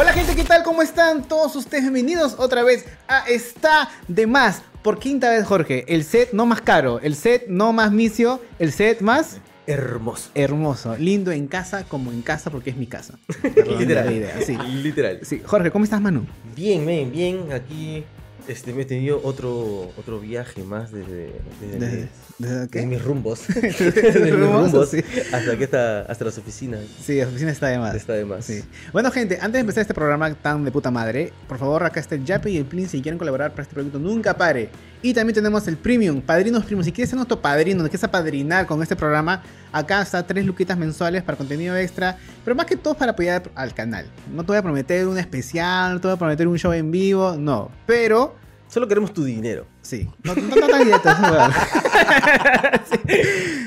Hola gente, ¿qué tal? ¿Cómo están todos ustedes? Bienvenidos otra vez a Está de Más. Por quinta vez, Jorge, el set no más caro, el set no más misio, el set más Hermoso. hermoso, lindo en casa como en casa porque es mi casa. Literal. La idea, sí. Literal. Sí, Jorge, ¿cómo estás, Manu? Bien, men, bien. Aquí este, me he tenido otro, otro viaje más desde, desde, ¿Desde, mis- desde qué? desde mis rumbos. Desde mis rumbos, sí. hasta, aquí está, hasta las oficinas. Sí, la oficina está de más. Está de más. Sí. Bueno, gente, antes de empezar este programa tan de puta madre, por favor, acá está el Yape y el Plin si quieren colaborar para este proyecto Nunca Pare. Y también tenemos el Premium, Padrinos Premium. Si quieres ser nuestro padrino, nos quieres apadrinar con este programa, acá está tres luquitas mensuales para contenido extra, pero más que todo para apoyar al canal. No te voy a prometer un especial, no te voy a prometer un show en vivo, no. Pero Solo queremos tu dinero. Sí, no, no, no tan es verdad. Sí.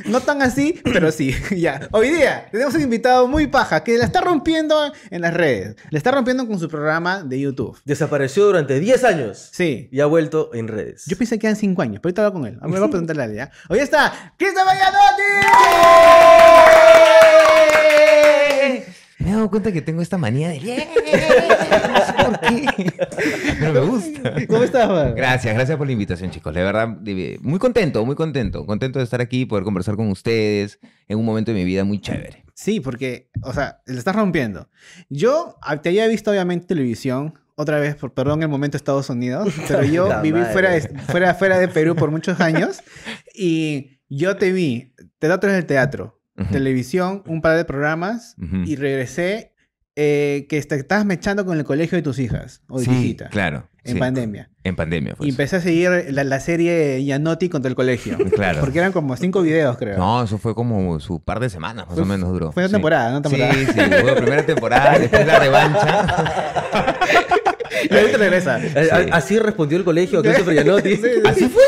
No tan así, pero sí. Ya. Hoy día tenemos un invitado muy paja que la está rompiendo en las redes. Le está rompiendo con su programa de YouTube. Desapareció durante 10 años. Sí. Y ha vuelto en redes. Yo pensé que eran 5 años, pero ahorita hablo con él. Me voy a preguntarle a él, ¿ya? Hoy está Cristian Vallanotti. Me he dado cuenta que tengo esta manía de... No sé por qué. Pero me gusta. ¿Cómo estás, man? Gracias, gracias por la invitación, chicos. De verdad, muy contento, muy contento. Contento de estar aquí y poder conversar con ustedes en un momento de mi vida muy chévere. Sí, porque, o sea, le estás rompiendo. Yo ah, te había visto, obviamente, televisión. Otra vez, por perdón, el momento Estados Unidos. Pero yo Puta viví madre. fuera de, fuera, fuera de Perú por muchos años. Y yo te vi. Teatro es el teatro. Televisión, un par de programas. Y regresé eh, que te estabas mechando con el colegio de tus hijas. O de tu Sí, hijita. claro. En sí. pandemia. En pandemia, Y pues. empecé a seguir la, la serie Yanotti contra el colegio. Claro. Porque eran como cinco videos, creo. No, eso fue como su par de semanas, más Fue- o menos duró. fue una Sí. temporada, temporada. Sí, sí, hubo primera temporada, después la revancha. Y ahorita regresa. Eh, Así respondió el colegio a Christopher Gianotti. Así fue.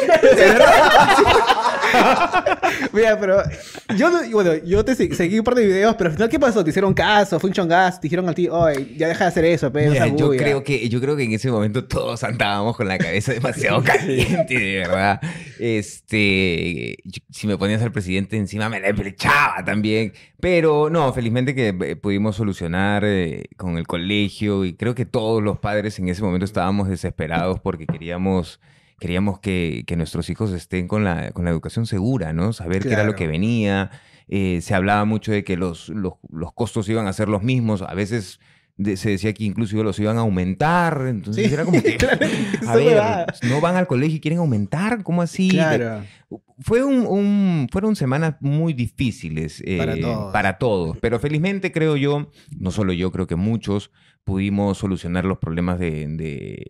Mira, pero yo, no- bueno, yo te se- seguí un par de videos, pero al final, ¿qué pasó? ¿Te hicieron caso? ¿Fue un chongazo? ¿Te dijeron a ti, oye, ya deja de hacer eso, pero Mira, yo creo que yo creo que en ese momento todos andábamos con la cabeza demasiado caliente, de verdad. Este, si me ponías al presidente encima me la echaba también, pero no, felizmente que eh, pudimos solucionar eh, con el colegio y creo que todos los padres en ese momento estábamos desesperados porque queríamos queríamos que, que nuestros hijos estén con la, con la educación segura, ¿no? Saber qué era lo que venía. Eh, se hablaba mucho de que los, los, los costos iban a ser los mismos. A veces de- se decía que incluso los iban a aumentar. Entonces Sí, era como que, claro, a ver, no van al colegio y quieren aumentar. ¿Cómo así? Claro. Fue un, un- fueron semanas muy difíciles eh, Para todos. para todos, pero felizmente creo yo, no solo yo, creo que muchos pudimos solucionar los problemas de,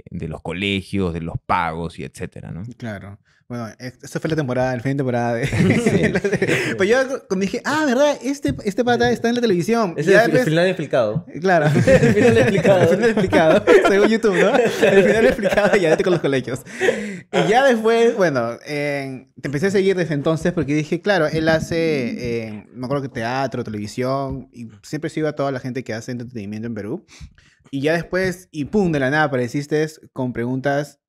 de- los colegios, de los pagos y etcétera, ¿no? Claro. Bueno, es- esa fue la temporada, el fin de temporada. De... pues yo cuando dije, ah, ¿verdad? Este, este pata está en la televisión. Es el, el después- final explicado. Claro. El final explicado. El final explicado. Según YouTube, ¿no? El final explicado ya vete con los colegios. Y ya después, bueno, eh, te empecé a seguir desde entonces porque dije, claro, él hace, eh, me acuerdo que teatro, televisión, y siempre sigo a toda la gente que hace entretenimiento en Perú. Y ya después, y pum, de la nada apareciste con preguntas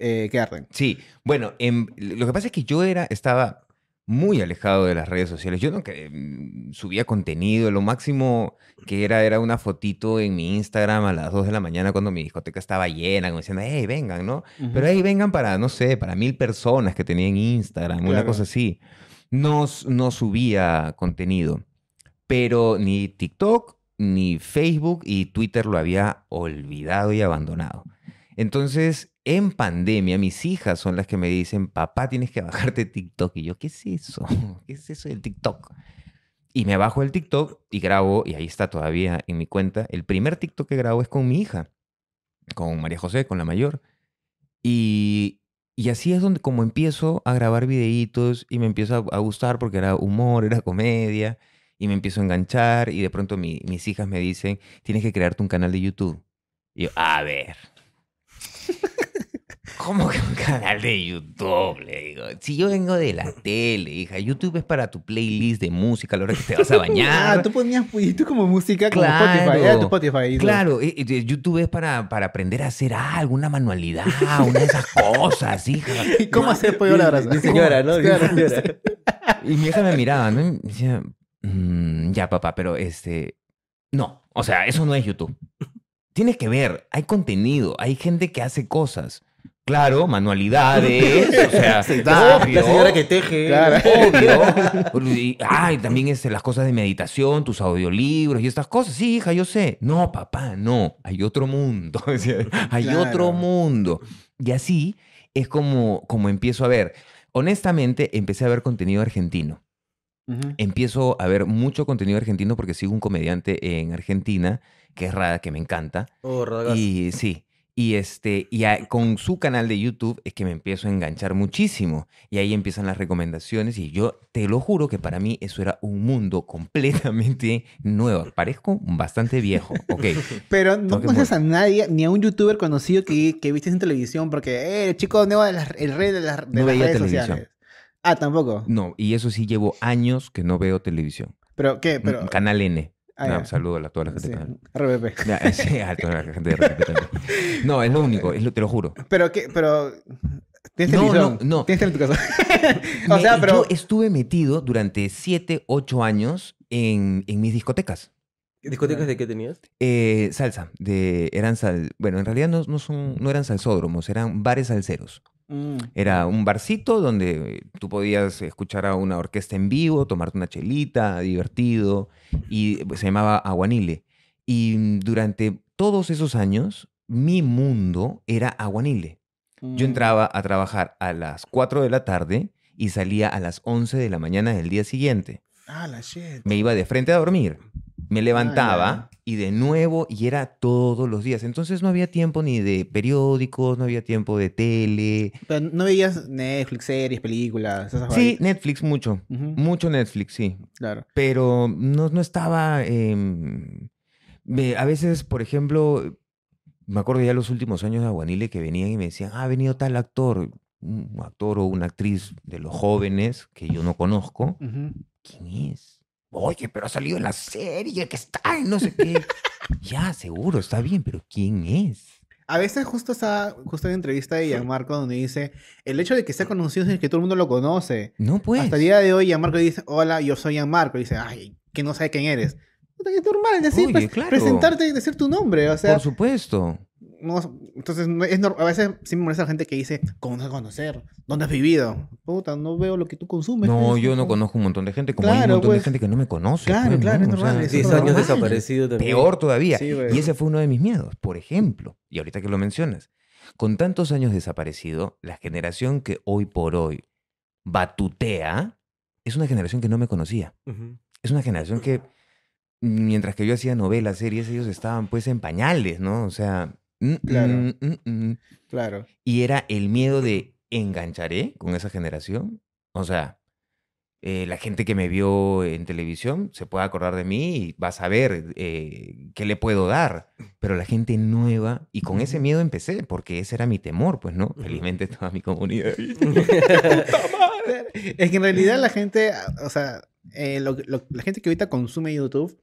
eh, que arden. Sí, bueno, em, lo que pasa es que yo era, estaba muy alejado de las redes sociales. Yo no que, mm, subía contenido, lo máximo que era era una fotito en mi Instagram a las 2 de la mañana cuando mi discoteca estaba llena, como diciendo, hey, vengan, ¿no? Pero ahí vengan para, no sé, para mil personas que tenía en Instagram, una Claro. cosa así. No, no subía contenido, pero ni TikTok, ni Facebook y Twitter lo había olvidado y abandonado. Entonces, en pandemia, mis hijas son las que me dicen, papá, tienes que bajarte TikTok. Y yo, ¿qué es eso? ¿Qué es eso del TikTok? Y me bajo el TikTok y grabo, y ahí está todavía en mi cuenta. El primer TikTok que grabo es con mi hija, con María José, con la mayor. Y, y así es donde como empiezo a grabar videitos y me empieza a, gustar porque era humor, era comedia, y me empiezo a enganchar y de pronto mi- mis hijas me dicen, tienes que crearte un canal de YouTube. Y yo, a ver. ¿Cómo que un canal de YouTube? Le digo. Si yo vengo de la tele, hija, YouTube es para tu playlist de música a la hora que te vas a bañar. Ah, tú ponías tú como música como Claro. Spotify. Era tu Spotify. Claro, YouTube es para, para aprender a hacer algo, una manualidad, una de esas cosas, hija. ¿Y cómo hacer pollo a la brasa? Mi señora, ¿no? Mi Claro. señora. Y mi hija me miraba, ¿no? Y me decía, "Mm, ya papá, pero este, no, o sea, eso no es YouTube. tienes que ver, hay contenido, hay gente que hace cosas. Claro, manualidades, o sea, Sí, está. obvio, La señora que teje. Claro. obvio. Y, ay, también este, las cosas de meditación, tus audiolibros y estas cosas. Sí, hija, yo sé. No, papá, no. Hay otro mundo. Hay Claro. otro mundo. Y así es como, como empiezo a ver. Honestamente, empecé a ver contenido argentino. Empiezo a ver mucho contenido argentino porque sigo un comediante en Argentina que es Rada, que me encanta. Oh, radazo. Y sí. Y, este, y a- con su canal de YouTube es que me empiezo a enganchar muchísimo. Y ahí empiezan las recomendaciones. Y yo te lo juro que para mí eso era un mundo completamente nuevo. Parezco bastante viejo. Ok. Pero no conoces a nadie, ni a un youtuber conocido que, que viste en televisión, porque eh, el chico nuevo de las- el rey de, las, de No las veía redes televisión. sociales. Ah, tampoco. No, y eso sí llevo años que no veo televisión. ¿Pero qué? Pero, Canal N. Ah, No, saludo a toda la gente sí, de Canal RBP. Ya, sí, a toda la gente de RPP también. No, es lo único, es lo- te lo juro. Pero qué, pero tienes No, no, no. Tienes en tu casa. o Me- sea, pero Yo estuve metido durante 7, 8 años en, en mis discotecas. ¿Discotecas de qué tenías? Eh, salsa, de, eran sal, bueno, en realidad no, no, son, no eran salsódromos, eran bares salseros. Mm, Era un barcito donde tú podías escuchar a una orquesta en vivo, tomarte una chelita, divertido, y pues, se llamaba Aguanile. Y mm, durante todos esos años, mi mundo era Aguanile. Yo mm. entraba a trabajar a las 4 de la tarde y salía a las 11 de la mañana del día siguiente. Ah, la shit. Me iba de frente a dormir, me levantaba Ah, y de nuevo, y era todos los días. Entonces no había tiempo ni de periódicos, no había tiempo de tele. Pero no veías Netflix, series, películas, esas Sí? Netflix mucho, mucho Netflix, sí. Claro. Pero no, no estaba... em, me- a veces, por ejemplo, me acuerdo ya los últimos años de Aguanile que venían y me decían, ah, ha venido tal actor, un actor o una actriz de los jóvenes que yo no conozco. ¿Quién es? Oye, pero ha salido en la serie que está en no sé qué. ya, seguro, está bien, pero ¿quién es? A veces justo está, justo hay una entrevista de Gianmarco donde dice, el hecho de que sea conocido es que todo el mundo lo conoce. No, pues. Hasta el día de hoy Gianmarco dice, hola, yo soy Gianmarco. Y dice, ay, que no sabe quién eres. Es normal decir, Oye, pues, claro. presentarte y decir tu nombre. O sea, Por supuesto. No- entonces es a veces sí me molesta la gente que dice, ¿cómo no conocer? ¿Dónde has vivido? Puta, no veo lo que tú consumes. No, pues, yo no conozco un montón de gente, como hay Claro, un montón pues. de gente que no me conoce. Claro, pues, claro, ¿no? es O sea, normal, 10 es años normal. desaparecido también. Peor todavía. Sí, y ese fue uno de mis miedos. Por ejemplo, y ahorita que lo mencionas, con tantos años desaparecido, la generación que hoy por hoy batutea es una generación que no me conocía. Es una generación que, mientras que yo hacía novelas, series, ellos estaban pues en pañales, ¿no? O sea, mm, Claro. mm, mm. Claro. y era el miedo de engancharé con esa generación. O sea, eh, la gente que me vio en televisión se puede acordar de mí y va a saber eh, qué le puedo dar. Pero la gente nueva, y con ese miedo empecé, porque ese era mi temor, pues, ¿no? Felizmente toda mi comunidad. Es que en realidad la gente, o sea, eh, lo- lo- la gente que ahorita consume YouTube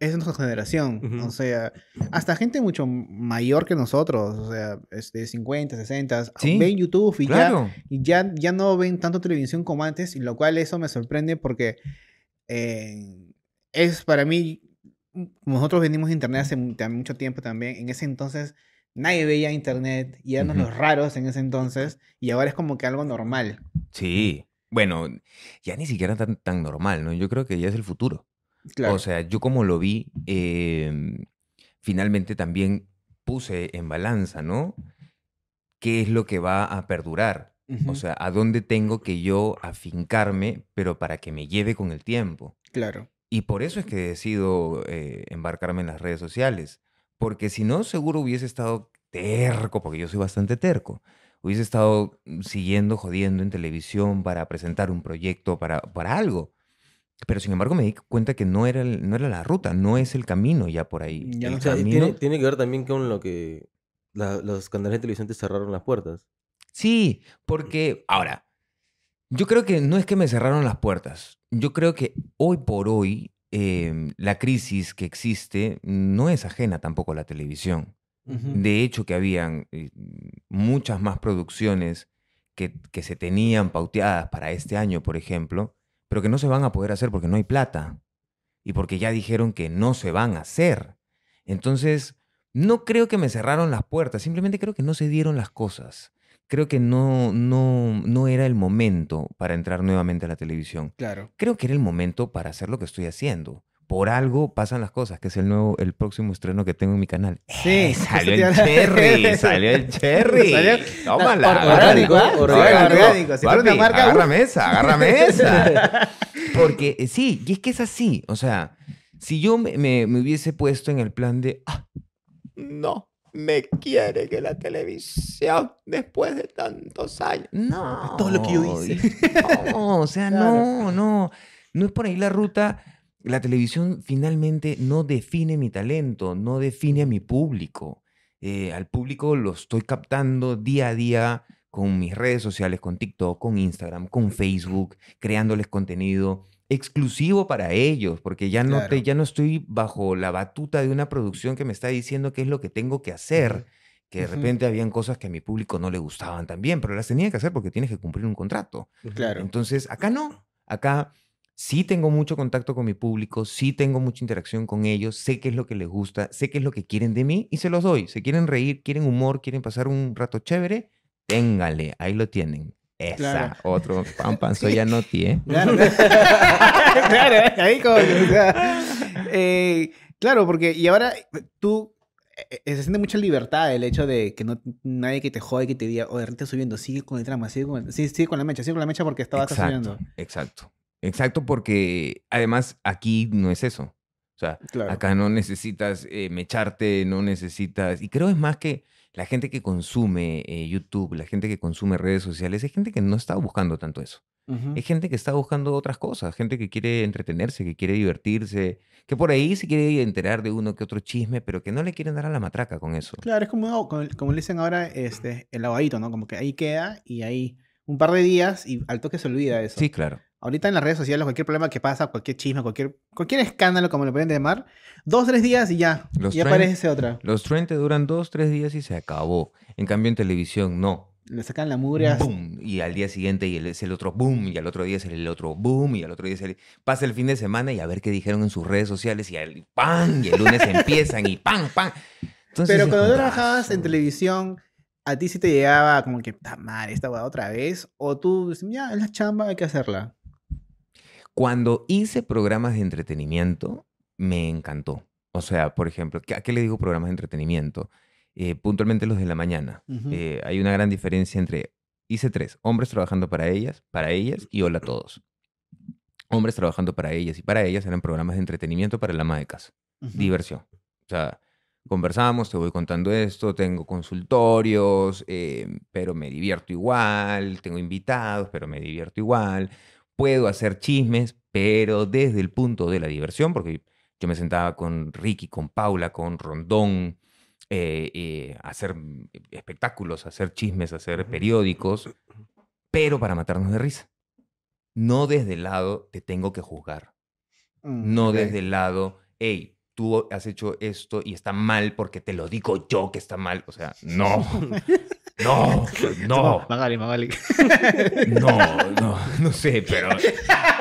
es nuestra generación. O sea, hasta gente mucho mayor que nosotros, o sea, este, 50, 60, Sí, ven YouTube y, ya, y ya, ya no ven tanto televisión como antes, y lo cual eso me sorprende porque eh, es para mí, nosotros venimos de Internet hace mucho tiempo también, en ese entonces nadie veía Internet y éramos los raros en ese entonces, y ahora es como que algo normal. Sí. Bueno, ya ni siquiera tan, tan normal, ¿no? Yo creo que ya es el futuro. Claro. O sea, yo como lo vi, em, finalmente también puse en balanza, ¿no? ¿Qué es lo que va a perdurar? O sea, ¿a dónde tengo que yo afincarme, pero para que me lleve con el tiempo? claro. Y por eso es que decido eh, embarcarme en las redes sociales. Porque si no, seguro hubiese estado terco, porque yo soy bastante terco. Hubiese estado siguiendo, jodiendo en televisión para presentar un proyecto, para, para algo. Pero sin embargo me di cuenta que no era, el- no era la ruta, no es el camino ya por ahí. Ya O sea, camino... tiene, tiene que ver también con lo que la- los canales de televisión te cerraron las puertas. Sí, porque ahora, yo creo que no es que me cerraron las puertas. Yo creo que hoy por hoy em, la crisis que existe no es ajena tampoco a la televisión. De hecho, que habían eh, muchas más producciones que, que se tenían pauteadas para este año, por ejemplo, pero que no se van a poder hacer porque no hay plata y porque ya dijeron que no se van a hacer. Entonces, No creo que me cerraron las puertas, simplemente creo que no se dieron las cosas. Creo que no, no, no era el momento para entrar nuevamente a la televisión. Claro. Creo que era el momento para hacer lo que estoy haciendo. Por algo pasan las cosas, que es el nuevo, el próximo estreno que tengo en mi canal. Sí, Eh, salió el cherry, salió el cherry. Salió- Tómala. Or- orgánico, ¿ah? Sí, orgánico. orgánico. Si fuera una Papi, marca, agárrame esa, agárrame esa. Porque eh, sí, y es que es así. O sea, si yo me, me- me hubiese puesto en el plan de, "Ah, no, me quiere que la televisión después de tantos años. No. Todo lo que yo hice. No, o sea, no, no. No es por ahí la ruta. La televisión finalmente no define mi talento, no define a mi público. Eh, al público lo estoy captando día a día con mis redes sociales, con TikTok, con Instagram, con Facebook, creándoles contenido exclusivo para ellos, porque ya no, te, ya no estoy bajo la batuta de una producción que me está diciendo qué es lo que tengo que hacer. Que de repente habían cosas que a mi público no le gustaban también, pero las tenía que hacer porque tienes que cumplir un contrato. Claro. Entonces, acá no. Acá sí tengo mucho contacto con mi público, sí tengo mucha interacción con ellos, sé qué es lo que les gusta, sé qué es lo que quieren de mí y se los doy. Se quieren reír, quieren humor, quieren pasar un rato chévere, téngale, ahí lo tienen. Esa, Claro. otro pan pan, soy ya Noti, ¿eh? Claro, claro, ahí como eh, claro, porque y ahora tú eh, eh, se siente mucha libertad el hecho de que no nadie que te jode que te diga, oye, ahorita subiendo, sigue con el trama, sigue con, sigue con la mecha, sigue con la mecha porque estabas Exacto, subiendo. exacto. Exacto, porque además aquí no es eso. O sea, Claro. acá no necesitas eh, mecharte, no necesitas... Y creo es más que la gente que consume eh, YouTube, la gente que consume redes sociales, es gente que no está buscando tanto eso. Es gente que está buscando otras cosas, gente que quiere entretenerse, que quiere divertirse, que por ahí se quiere enterar de uno que otro chisme, pero que no le quieren dar a la matraca con eso. Claro, es como, como, como le dicen ahora, este, el lavadito, ¿no? Como que ahí queda y ahí un par de días y al toque se olvida eso. Sí, claro. Ahorita en las redes sociales, cualquier problema que pasa, cualquier chisme, cualquier, cualquier escándalo, como lo pueden llamar, dos, tres días y ya. Los ya trend- aparece otra. Los trends duran dos, tres días y se acabó. En cambio, en televisión, no. Le sacan la mugre boom, y al día siguiente y el- es el otro boom, y al otro día es el otro boom, y al otro día es el... Pasa el fin de semana y a ver qué dijeron en sus redes sociales, y al ¡pam! Y el lunes empiezan y ¡pam! ¡pam! Entonces Pero cuando trabajabas en "Ah, televisión, ¿a ti sí te llegaba como que, ¡ta madre, esta hueá otra vez? ¿O tú, dices, ya, es la chamba, hay que hacerla? Cuando hice programas de entretenimiento, me encantó. O sea, por ejemplo, ¿qué- ¿a qué le digo programas de entretenimiento? Eh, puntualmente los de la mañana. Ujú. Eh, hay una gran diferencia entre, hice tres, hombres trabajando para ellas, para ellas y hola a todos. Hombres trabajando para ellas y para ellas eran programas de entretenimiento para el ama de casa. Ujú. Diversión. O sea, conversamos, te voy contando esto, tengo consultorios, eh, pero me divierto igual, tengo invitados, pero me divierto igual. Puedo hacer chismes, pero desde el punto de la diversión, porque yo me sentaba con Ricky, con Paula, con Rondón, eh, eh, hacer espectáculos, hacer chismes, hacer periódicos, pero para matarnos de risa. No desde el lado te tengo que juzgar. Mm, No desde el lado, hey, tú has hecho esto y está mal porque te lo digo yo que está mal. O sea, no. No, no, Magali, Magali. no, no, no sé, pero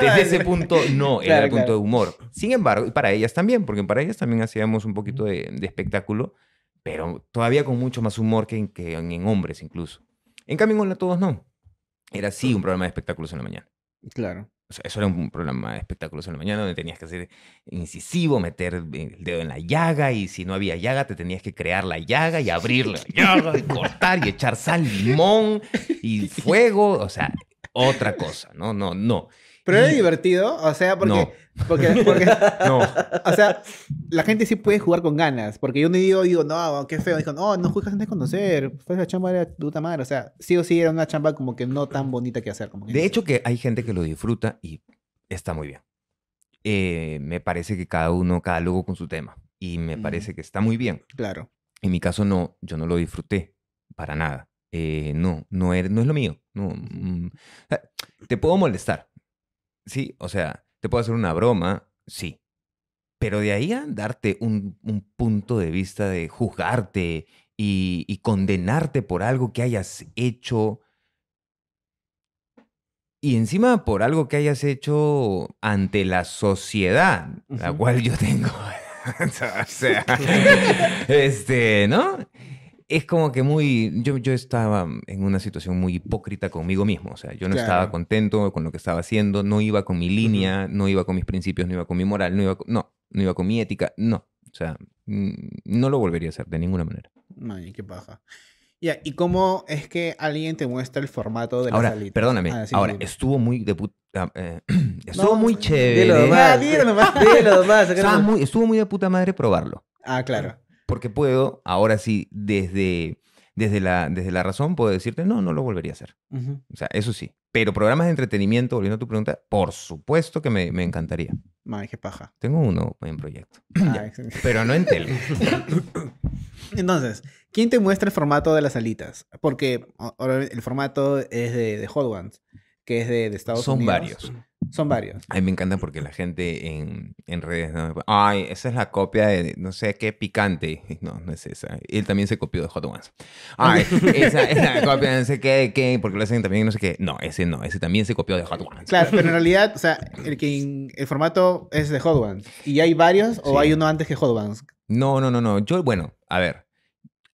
desde ese punto no, era Claro, el punto claro. de humor. Sin embargo, y para ellas también, porque para ellas también hacíamos un poquito de, de espectáculo, pero todavía con mucho más humor que en, que en, en hombres incluso. En cambio, en Hola Todos no. Era sí un programa de espectáculos en la mañana. Claro. O sea, eso era un programa de espectáculos en la mañana donde tenías que hacer incisivo, meter el dedo en la llaga y si no había llaga te tenías que crear la llaga y abrir la llaga y cortar y echar sal, limón y fuego. O sea, otra cosa, ¿no? No, no. Pero era Y- divertido, o sea, porque, No. porque, porque, No. o sea, la gente sí puede jugar con ganas, porque yo no digo, digo, no, qué feo, dijo, no, no juegas antes de conocer, fue la chamba de puta madre, o sea, sí o sí era una chamba como que no tan bonita que hacer. Como que De hecho que hay gente que lo disfruta y está muy bien. Eh, me parece que cada uno, cada logo con su tema. Y me parece que está muy bien. Claro. En mi caso no, yo no lo disfruté para nada. Eh, no, no, era- no es lo mío. No, mm, te puedo molestar, sí, o sea, te puedo hacer una broma, sí. Pero de ahí a darte un, un punto de vista de juzgarte y, y condenarte por algo que hayas hecho. Y encima por algo que hayas hecho ante la sociedad, la cual yo tengo o sea, este, ¿no? Es como que muy, yo, yo estaba en una situación muy hipócrita conmigo mismo, o sea, yo no Claro. estaba contento con lo que estaba haciendo, no iba con mi línea, no iba con mis principios, no iba con mi moral, no iba con, no, no iba con mi ética, no, o sea, no lo volvería a hacer de ninguna manera. Ay, qué paja. Ya, ¿y cómo es que alguien te muestra el formato de la Ahora, salita? perdóname, Ah, sí, ahora, estuvo muy de puta, eh, estuvo No, muy chévere. dilo nomás. Ah, dilo nomás. Dilo nomás, acá muy- estuvo muy de puta madre probarlo. Ah, claro. Porque puedo, ahora sí, desde, desde, la, desde la razón, puedo decirte, no, no lo volvería a hacer. O sea, eso sí. Pero programas de entretenimiento, volviendo a tu pregunta, por supuesto que me, me encantaría. Ay, qué paja. Tengo uno en proyecto. Ah. Pero no en tele. Entonces, ¿quién te muestra el formato de las alitas? Porque el formato es de, de Hot Ones, que es de, de Estados Son Unidos. varios. Son varios. A mí me encanta porque la gente en, en redes, ¿no? ay, esa es la copia de no sé qué picante. No, no es esa. Él también se copió de Hot Ones. Ay, esa es la copia de no sé qué, qué, porque lo hacen también no sé qué. No, ese no, ese también se copió de Hot Ones. Claro, pero en realidad, o sea, el, que, el formato es de Hot Ones. ¿Y hay varios o Sí. hay uno antes que Hot Ones? No, no, no, no. Yo, bueno, a ver.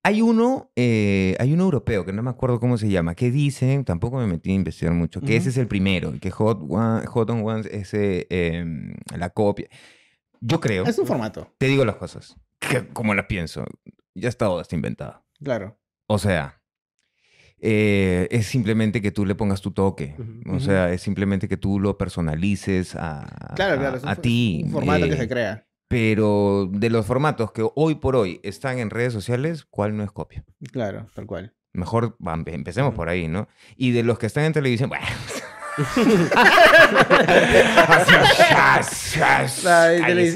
Hay uno, eh, hay uno europeo que no me acuerdo cómo se llama, que dicen, tampoco me metí a investigar mucho, que ese es el primero, que Hot, One, Hot on Ones es eh, em, la copia. Yo creo, Es un formato, te digo las cosas, que como las pienso, ya está todo está inventado. claro. O sea, eh, es simplemente que tú le pongas tu toque. O sea, es simplemente que tú lo personalices a, Claro, a- claro. Es un, a ti. un formato que eh, se crea. Pero de los formatos que hoy por hoy están en redes sociales, ¿cuál no es copia? Claro, tal cual. Mejor empecemos por ahí, ¿no? Y de los que están en televisión, bueno. Todos.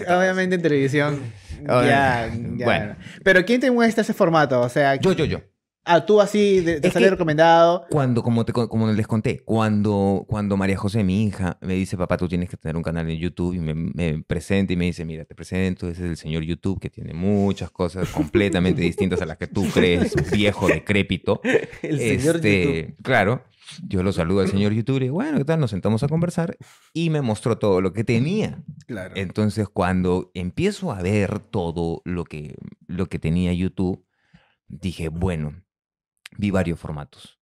obviamente en televisión. Ya, ya. bueno. Pero ¿quién te muestra ese formato? O sea, Yo, yo, yo. Ah, tú así de- te sale recomendado. Cuando, como, te, co- como les conté, cuando, cuando María José, mi hija, me dice, papá, tú tienes que tener un canal en YouTube y me, me presenta y me dice, mira, te presento, ese es el señor YouTube que tiene muchas cosas completamente distintas a las que tú crees, viejo, decrépito. El señor Este, YouTube. Claro, yo lo saludo al señor YouTube y digo, bueno, ¿qué tal? Nos sentamos a conversar y me mostró todo lo que tenía. Claro. Entonces, cuando empiezo a ver todo lo que, lo que tenía YouTube, dije, bueno, vi varios formatos,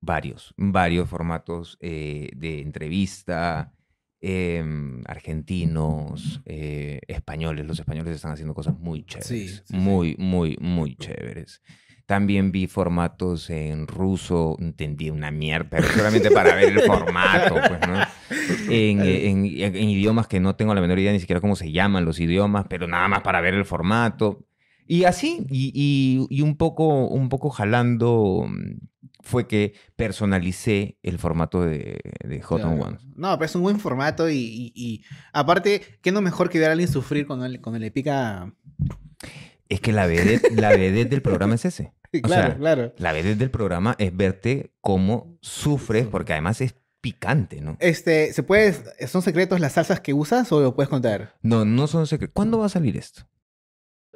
varios, varios formatos eh, de entrevista, em, argentinos, eh, españoles. Los españoles están haciendo cosas muy chéveres, Sí, sí, sí. muy, muy, muy chéveres. También vi formatos en ruso, entendí una mierda, pero solamente para ver el formato, pues, ¿no? En, eh, en- en idiomas que no tengo la menor idea ni siquiera cómo se llaman los idiomas, pero nada más para ver el formato. Y así, y, y- y un, poco, un poco jalando mm, fue que personalicé el formato de, de Hot on. No, pero es un buen formato y, y- y aparte, ¿qué no mejor que ver a alguien sufrir cuando, le- cuando le pica? Es que la vedette, la vedette del programa es ese. O claro, sea, claro. La vedette del programa es verte cómo sufres, porque además es picante, ¿no? Este, ¿se puede, ¿Son secretos las salsas que usas o lo puedes contar? No, no son secretos. ¿Cuándo va a salir esto?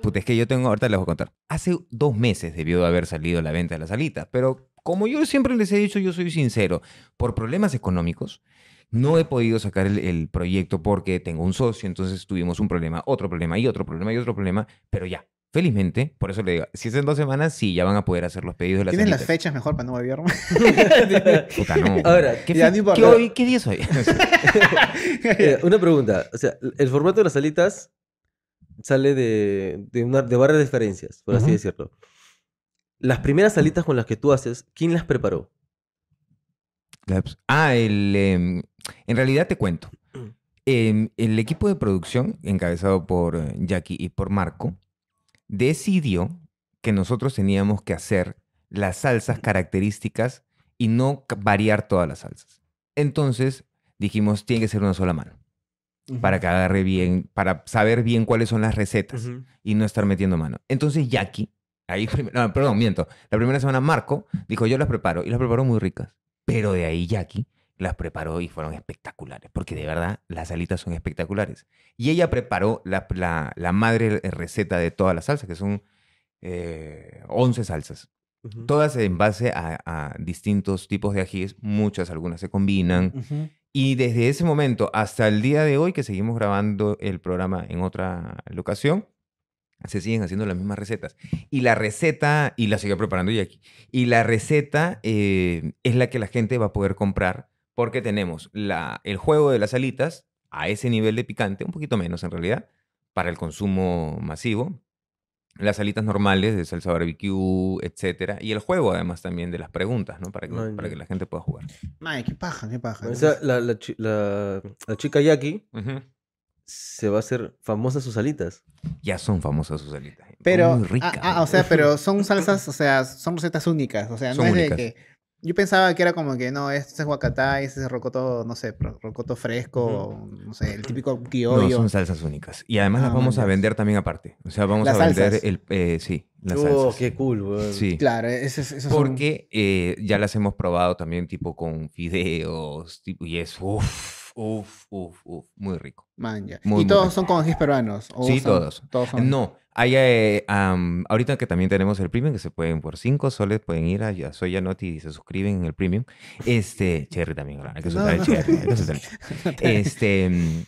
Puta, es que yo tengo, ahorita les voy a contar. Hace dos meses debió de haber salido la venta de las alitas, pero como yo siempre les he dicho, yo soy sincero, por problemas económicos, no he podido sacar el, el proyecto porque tengo un socio, entonces tuvimos un problema, otro problema y otro problema y otro problema, pero ya, felizmente, por eso le digo, si es en dos semanas, sí, ya van a poder hacer los pedidos de las ¿Tienes las fechas mejor para no volver? Puta, no. Ahora, ¿qué, ya. ¿qué hoy- ¿Qué día es hoy? Eh, una pregunta. O sea, el formato de las alitas sale de, de, una, de varias diferencias, por así decirlo. Las primeras alitas con las que tú haces, ¿quién las preparó? Ah, el, em, en realidad te cuento. Em, el equipo de producción, encabezado por eh, Jackie y por Marco, decidió que nosotros teníamos que hacer las salsas características y no variar todas las salsas. Entonces dijimos, tiene que ser una sola mano, para que agarre bien, para saber bien cuáles son las recetas y no estar metiendo mano. Entonces Jackie, ahí, no, perdón, miento, la primera semana Marco dijo, yo las preparo y las preparó muy ricas. Pero de ahí Jackie las preparó y fueron espectaculares, porque de verdad las alitas son espectaculares. Y ella preparó la, la- la madre receta de todas las salsas, que son eh, 11 salsas. Todas en base a, a distintos tipos de ajíes, muchas, algunas se combinan. Ujú. Y desde ese momento hasta el día de hoy, que seguimos grabando el programa en otra locación, se siguen haciendo las mismas recetas. Y la receta, y la sigue preparando Jackie, y la receta eh, es la que la gente va a poder comprar porque tenemos la, el juego de las alitas a ese nivel de picante, un poquito menos en realidad, para el consumo masivo. Las alitas normales de salsa barbecue, etcétera. Y el juego, además, también de las preguntas, ¿no? Para que, para que la gente pueda jugar. Ay, qué paja, qué paja. O sea, la, la chi- la- la chica Jackie Ujú. se va a hacer famosa sus alitas. Ya son famosas sus alitas. Pero, Muy ricas. ah, ah, o sea, pero son salsas, o sea, son recetas únicas. O sea, no Son es únicas. de que. Yo pensaba que era como que no, este es guacatá, este es rocoto, no sé, rocoto fresco, no sé, el típico No, criollo. son salsas únicas. Y además Ah, las vamos a vender también aparte. O sea, vamos Las a vender salsas. el... eh, sí, las oh, salsas. qué cool, weón. Sí. Claro, eso es. esos son- Porque eh, ya las hemos probado también tipo con fideos tipo, y es uff, uff, uff, uff, muy rico. Man, ya. Muy, y muy todos rico. son con peruanos. ¿o Sí, son- todos. Todos son. No, hay, eh, am, ahorita que también tenemos el premium, que se pueden por 5 soles, pueden ir a Soy Yanotti y se suscriben en el premium. Este, Cherry también, claro, hay que No, soltar el no. Cherry. hay que soltar el Cherry. Este,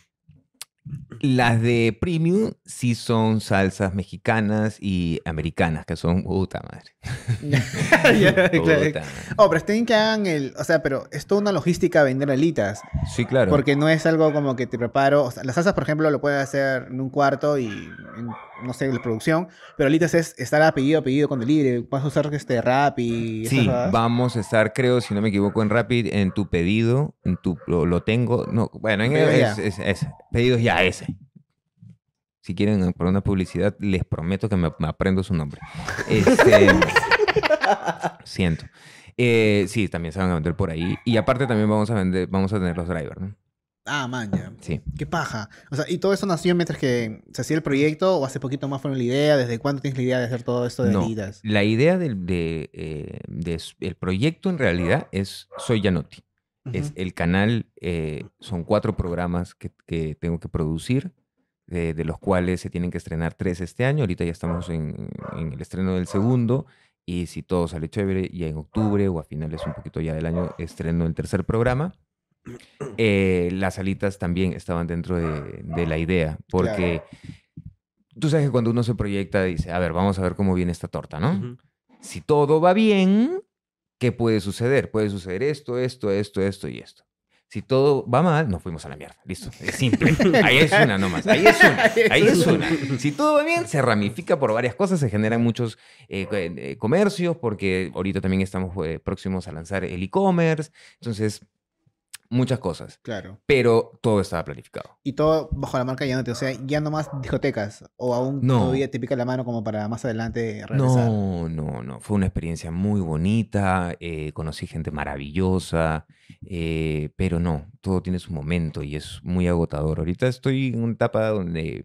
las de premium sí son salsas mexicanas y americanas, que son puta madre. Claro. Puta. Oh, pero está bien que hagan el. O sea, pero es toda una logística vender alitas. Sí, claro. Porque no es algo como que te preparo. O sea, las salsas, por ejemplo, lo puedes hacer en un cuarto y en, no sé, la producción. Pero alitas es estar a pedido, a pedido con delivery. Vas a usar este rap y. esas Sí, vamos a estar, creo, si no me equivoco, en Rapid, en tu pedido, en tu, lo, lo tengo, no, bueno, en Pedidos es, ya. es- es- pedidos ya, ese. Si quieren eh, por una publicidad, les prometo que me, me aprendo su nombre. Este, siento. Eh, sí, también se van a vender por ahí. Y aparte también vamos a vender, vamos a tener los drivers, ¿no? Ah, man, ya. Sí. Qué paja. O sea, ¿y todo eso nació mientras que se hacía el proyecto o hace poquito más fue la idea? ¿Desde cuándo tienes la idea de hacer todo esto de No? La idea del de, eh, de el proyecto en realidad es Soy Yanotti. Es el canal, eh, son cuatro programas que, que tengo que producir, de los cuales se tienen que estrenar tres este año. Ahorita ya estamos en, en el estreno del segundo. Y si todo sale chévere, ya en octubre o a finales un poquito ya del año, estreno el tercer programa. Eh, las alitas también estaban dentro de, de la idea, porque tú sabes que cuando uno se proyecta dice, a ver, vamos a ver cómo viene esta torta, ¿no? Si todo va bien, ¿qué puede suceder? Puede suceder esto, esto, esto, esto y esto. Si todo va mal, nos fuimos a la mierda. Listo. Es simple. Ahí es una nomás. Ahí es una. Ahí es una. Si todo va bien, se ramifica por varias cosas. Se generan muchos eh, eh, comercios porque ahorita también estamos eh, próximos a lanzar el e-commerce. Entonces, muchas cosas. Claro. Pero todo estaba planificado. Y todo bajo la marca Yanote. O sea, ya no más discotecas. O aún No. todavía te pica la mano como para más adelante regresar. No, no, no. Fue una experiencia muy bonita. eh, conocí gente maravillosa. eh, pero no, todo tiene su momento y es muy agotador. Ahorita estoy en una etapa donde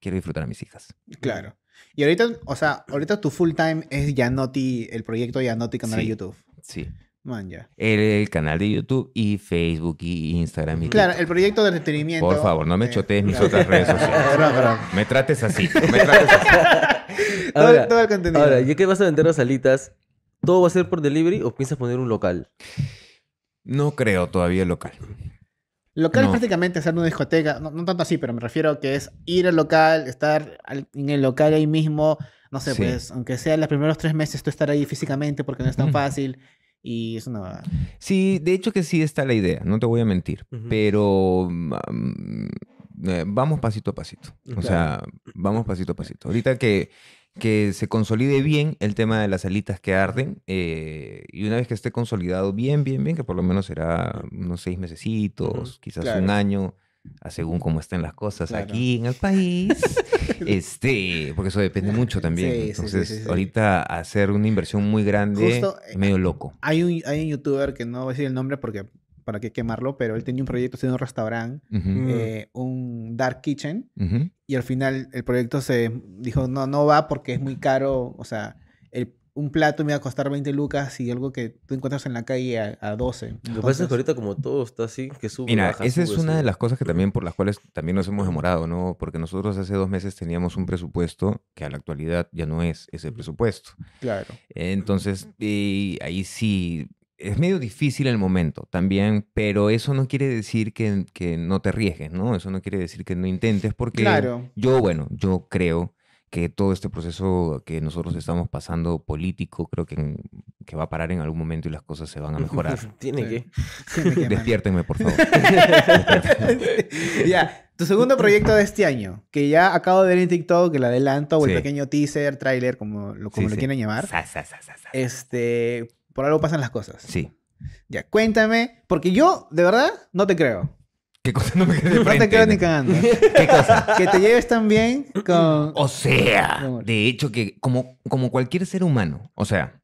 quiero disfrutar a mis hijas. Claro. Y ahorita, o sea, ahorita tu full time es Yanoti, el proyecto Yanoti canal de. YouTube. Sí. Man, ya. El, el canal de YouTube y Facebook y Instagram. Y Claro, el proyecto de entretenimiento. Por favor, no me eh, chotees mis otras redes sociales. Me trates así. Me trates así. Todo, Ahora, todo el contenido. ahora, ya que vas a vender las alitas, ¿todo va a ser por delivery o piensas poner un local? No creo todavía local. Local No. es prácticamente hacer una discoteca, no, no tanto así, pero me refiero a que es ir al local, estar al- en el local ahí mismo, no sé, Sí. pues, aunque sea los primeros tres meses tú estar ahí físicamente porque no es tan Ujú. fácil y es una... Sí, de hecho que sí está la idea, no te voy a mentir, pero mm, eh, vamos pasito a pasito. O Claro. sea, vamos pasito a pasito. Ahorita que, que se consolide bien el tema de las alitas que arden, eh, y una vez que esté consolidado bien, bien, bien, que por lo menos será unos seis mesecitos, quizás Claro. un año, a según cómo estén las cosas Claro. aquí en el país, este, porque eso depende mucho también. Sí, sí, sí, Entonces, sí, sí. ahorita hacer una inversión muy grande Justo, es medio loco. Hay un, hay un youtuber que no voy a decir el nombre porque para qué quemarlo, pero él tenía un proyecto haciendo un restaurante, Mm. eh, un dark kitchen, y al final el proyecto se dijo, no, no va porque es muy caro, o sea, el, un plato me iba a costar 20 lucas y algo que tú encuentras en la calle a, a 12. Lo que pasa es Entonces- que ahorita como todo está así, que sube, Mira, baja, esa es sube, una de las cosas que también por las cuales también nos hemos demorado, ¿no? Porque nosotros hace dos meses teníamos un presupuesto que a la actualidad ya no es ese presupuesto. Claro. Entonces, y ahí sí, es medio difícil el momento también, pero eso no quiere decir que, que no te arriesgues, ¿no? Eso no quiere decir que no intentes, porque Claro. yo, bueno, yo creo que todo este proceso que nosotros estamos pasando político, creo que, en- que va a parar en algún momento y las cosas se van a mejorar. Tiene Sí. que. Tiene que, man. Despiértenme, por favor. ya, tu segundo proyecto de este año, que ya acabo de ver en TikTok, el adelanto o el Sí. pequeño teaser, tráiler, como lo, como Sí, lo sí. quieran llamar. Sa, sa, sa, sa, sa. Este, por algo pasan las cosas. Sí. Ya, cuéntame, porque yo, de verdad, no te creo. ¿Qué cosa no me quedé de No te creo ni cagando. ¿Qué cosa? que te lleves tan bien con... O sea, de hecho que como, como cualquier ser humano, o sea,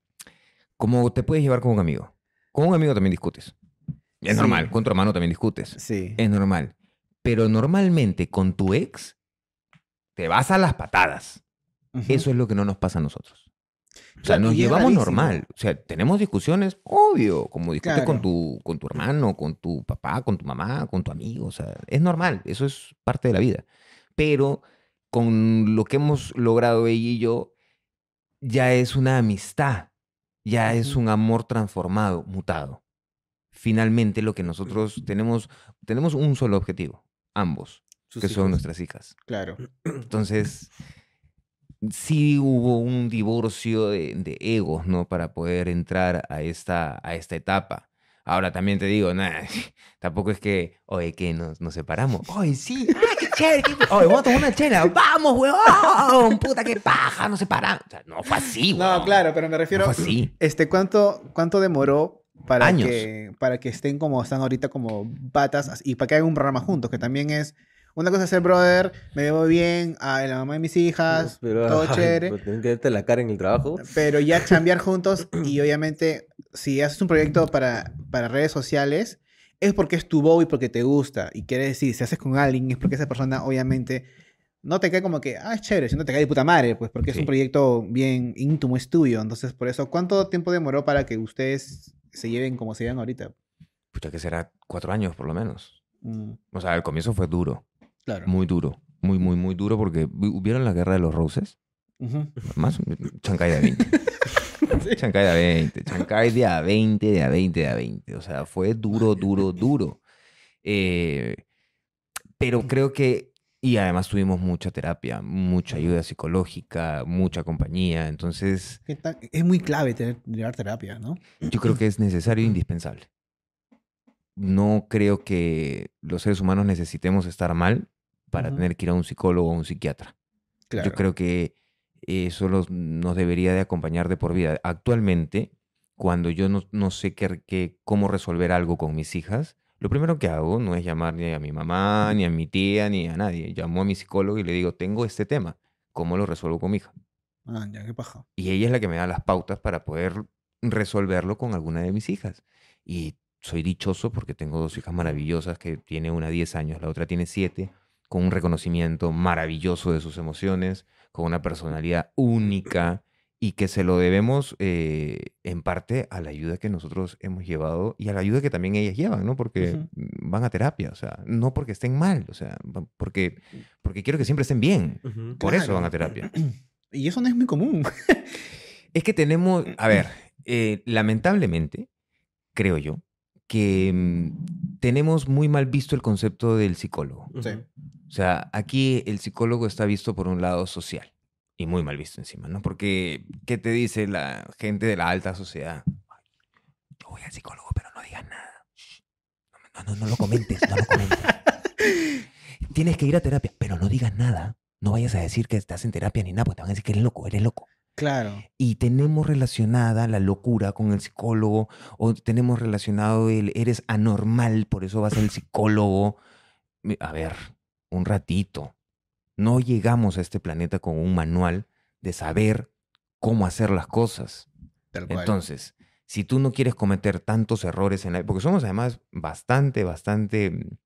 como te puedes llevar con un amigo. Con un amigo también discutes. Es Sí. normal, con tu hermano también discutes. Sí. Es normal. Pero normalmente con tu ex te vas a las patadas. Eso es lo que no nos pasa a nosotros. O sea, nos llevamos normal. O sea, tenemos discusiones, obvio, como discutes con, Claro. tu, con tu hermano, con tu papá, con tu mamá, con tu amigo. O sea, es normal. Eso es parte de la vida. Pero con lo que hemos logrado ella y yo, ya es una amistad. Ya es un amor transformado, mutado. Finalmente, lo que nosotros tenemos, tenemos un solo objetivo, ambos, Sus que son hijos. nuestras hijas. Claro. Entonces, sí hubo un divorcio de, de egos, ¿no? Para poder entrar a esta, a esta etapa. Ahora también te digo, nah, tampoco es que, oye, que nos, nos separamos. Oye, sí, ah, qué chévere, qué... Oye, vamos a tomar una chela. Vamos, huevón, puta, qué paja, nos separamos. O sea, no fue así, No, huevón. claro, pero me No refiero... fue así. Este, ¿cuánto, cuánto demoró para Años. que, para que estén como están ahorita como patas y para que hagan un programa juntos? Que también es... Una cosa es ser brother, me veo bien, a la mamá de mis hijas, Pero, todo ay, chévere. pero Tienen que verte la cara en el trabajo. Pero ya chambear juntos y obviamente si haces un proyecto para, para redes sociales es porque es tu voz y porque te gusta. Y quiere decir, si haces con alguien es porque esa persona obviamente no te cae como que, ah, es chévere, sino te cae de puta madre, pues porque es un proyecto bien íntimo, es tuyo. Entonces, por eso, ¿cuánto tiempo demoró para que ustedes se lleven como se llevan ahorita? Pucha, que será cuatro años por lo menos. Mm, O sea, el comienzo fue duro, claro. muy duro. Muy, muy, muy duro porque hubieron la guerra de los roses. Más, Chancay de a 20. Chancay de a 20. Chancay de a 20, de a 20, de a 20. O sea, fue duro, duro, duro. Eh, pero creo que, y además tuvimos mucha terapia, mucha ayuda psicológica, mucha compañía. Entonces. Es muy clave tener, llevar terapia, ¿no? yo creo que es necesario e indispensable. No creo que los seres humanos necesitemos estar mal para tener que ir a un psicólogo o un psiquiatra. Claro. Yo creo que eso los- nos debería de acompañar de por vida. Actualmente, cuando yo no, no sé qué, qué- cómo resolver algo con mis hijas, lo primero que hago no es llamar ni a mi mamá, ni a mi tía, ni a nadie. Llamo a mi psicólogo y le digo, tengo este tema, ¿cómo lo resuelvo con mi hija? Ah, ya, qué paja. Y ella es la que me da las pautas para poder resolverlo con alguna de mis hijas. Y soy dichoso porque tengo dos hijas maravillosas, que tiene una 10 años, la otra tiene 7, con un reconocimiento maravilloso de sus emociones, con una personalidad única y que se lo debemos eh, en parte a la ayuda que nosotros hemos llevado y a la ayuda que también ellas llevan, ¿no? Porque Ujú. van a terapia, o sea, no porque estén mal, o sea, porque, porque quiero que siempre estén bien. Por eso van a terapia. Y eso no es muy común. Es que tenemos, a ver, eh, lamentablemente, creo yo, que mm, tenemos muy mal visto el concepto del psicólogo. Sí. O sea, aquí el psicólogo está visto por un lado social y muy mal visto encima, ¿no? Porque, ¿qué te dice la gente de la alta sociedad? Ay, Yo voy al psicólogo, pero no digas nada. No, no, no lo comentes, no lo comentes. Tienes que ir a terapia, pero no digas nada. No vayas a decir que estás en terapia ni nada, porque te van a decir que eres loco, eres loco Claro. y tenemos relacionada la locura con el psicólogo o tenemos relacionado el eres anormal, por eso vas al psicólogo. A ver, un ratito. No llegamos a este planeta con un manual de saber cómo hacer las cosas. Tal cual. Entonces, si tú no quieres cometer tantos errores en la... Porque somos además bastante, bastante mm,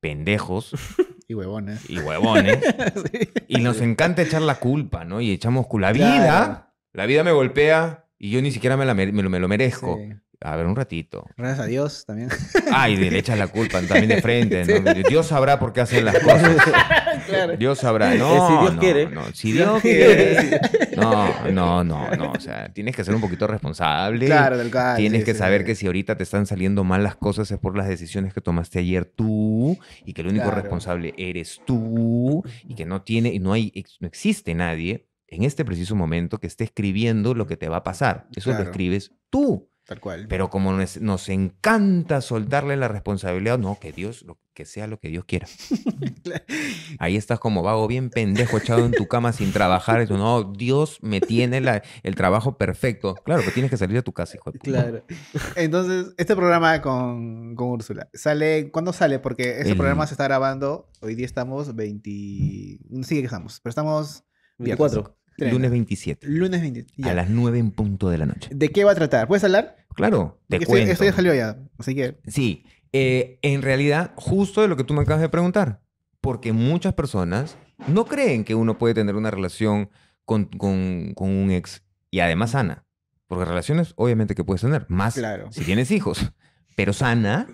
pendejos Y huevones. y huevones. Sí. Y nos encanta echar la culpa, ¿no? Y echamos culpa. La Claro. vida, la vida me golpea y yo ni siquiera me, la me lo, me lo merezco. Sí. A ver, un ratito. Gracias a Dios también. Ay, le echas la culpa también de frente. ¿no? Dios sabrá por qué hacen las cosas. claro. Dios sabrá. Eh, No, si Dios no, quiere. no. Si Dios quiere. No, no, no, no. O sea, tienes que ser un poquito responsable. Claro, del cual, Tienes sí, que sí, saber sí. que si ahorita te están saliendo mal las cosas es por las decisiones que tomaste ayer tú y que el único Claro. responsable eres tú y que no tiene y no hay no existe nadie en este preciso momento que esté escribiendo lo que te va a pasar. Eso Claro. lo escribes tú. Tal cual. Pero como nos, nos encanta soltarle la responsabilidad, no, que Dios, lo, que sea lo que Dios quiera. Ahí estás como vago, bien pendejo, echado en tu cama sin trabajar. Y tú, no, Dios me tiene la- el trabajo perfecto. Claro, que tienes que salir de tu casa, hijo de puta. Claro. Entonces, este programa con, con Úrsula, ¿sale? ¿Cuándo sale? Porque este El- programa se está grabando. Hoy día estamos 20. No sé qué estamos, pero estamos. viernes. 24. 30. Lunes 27, Lunes 20. ya. a las 9 en punto de la noche. ¿De qué va a tratar? ¿Puedes hablar? Claro, te Porque cuento. Esto ya salió ya. Así que. Sí, eh, en realidad, justo de lo que tú me acabas de preguntar, porque muchas personas no creen que uno puede tener una relación con, con- con un ex y además sana, porque relaciones obviamente que puedes tener, más Claro. si tienes hijos, pero sana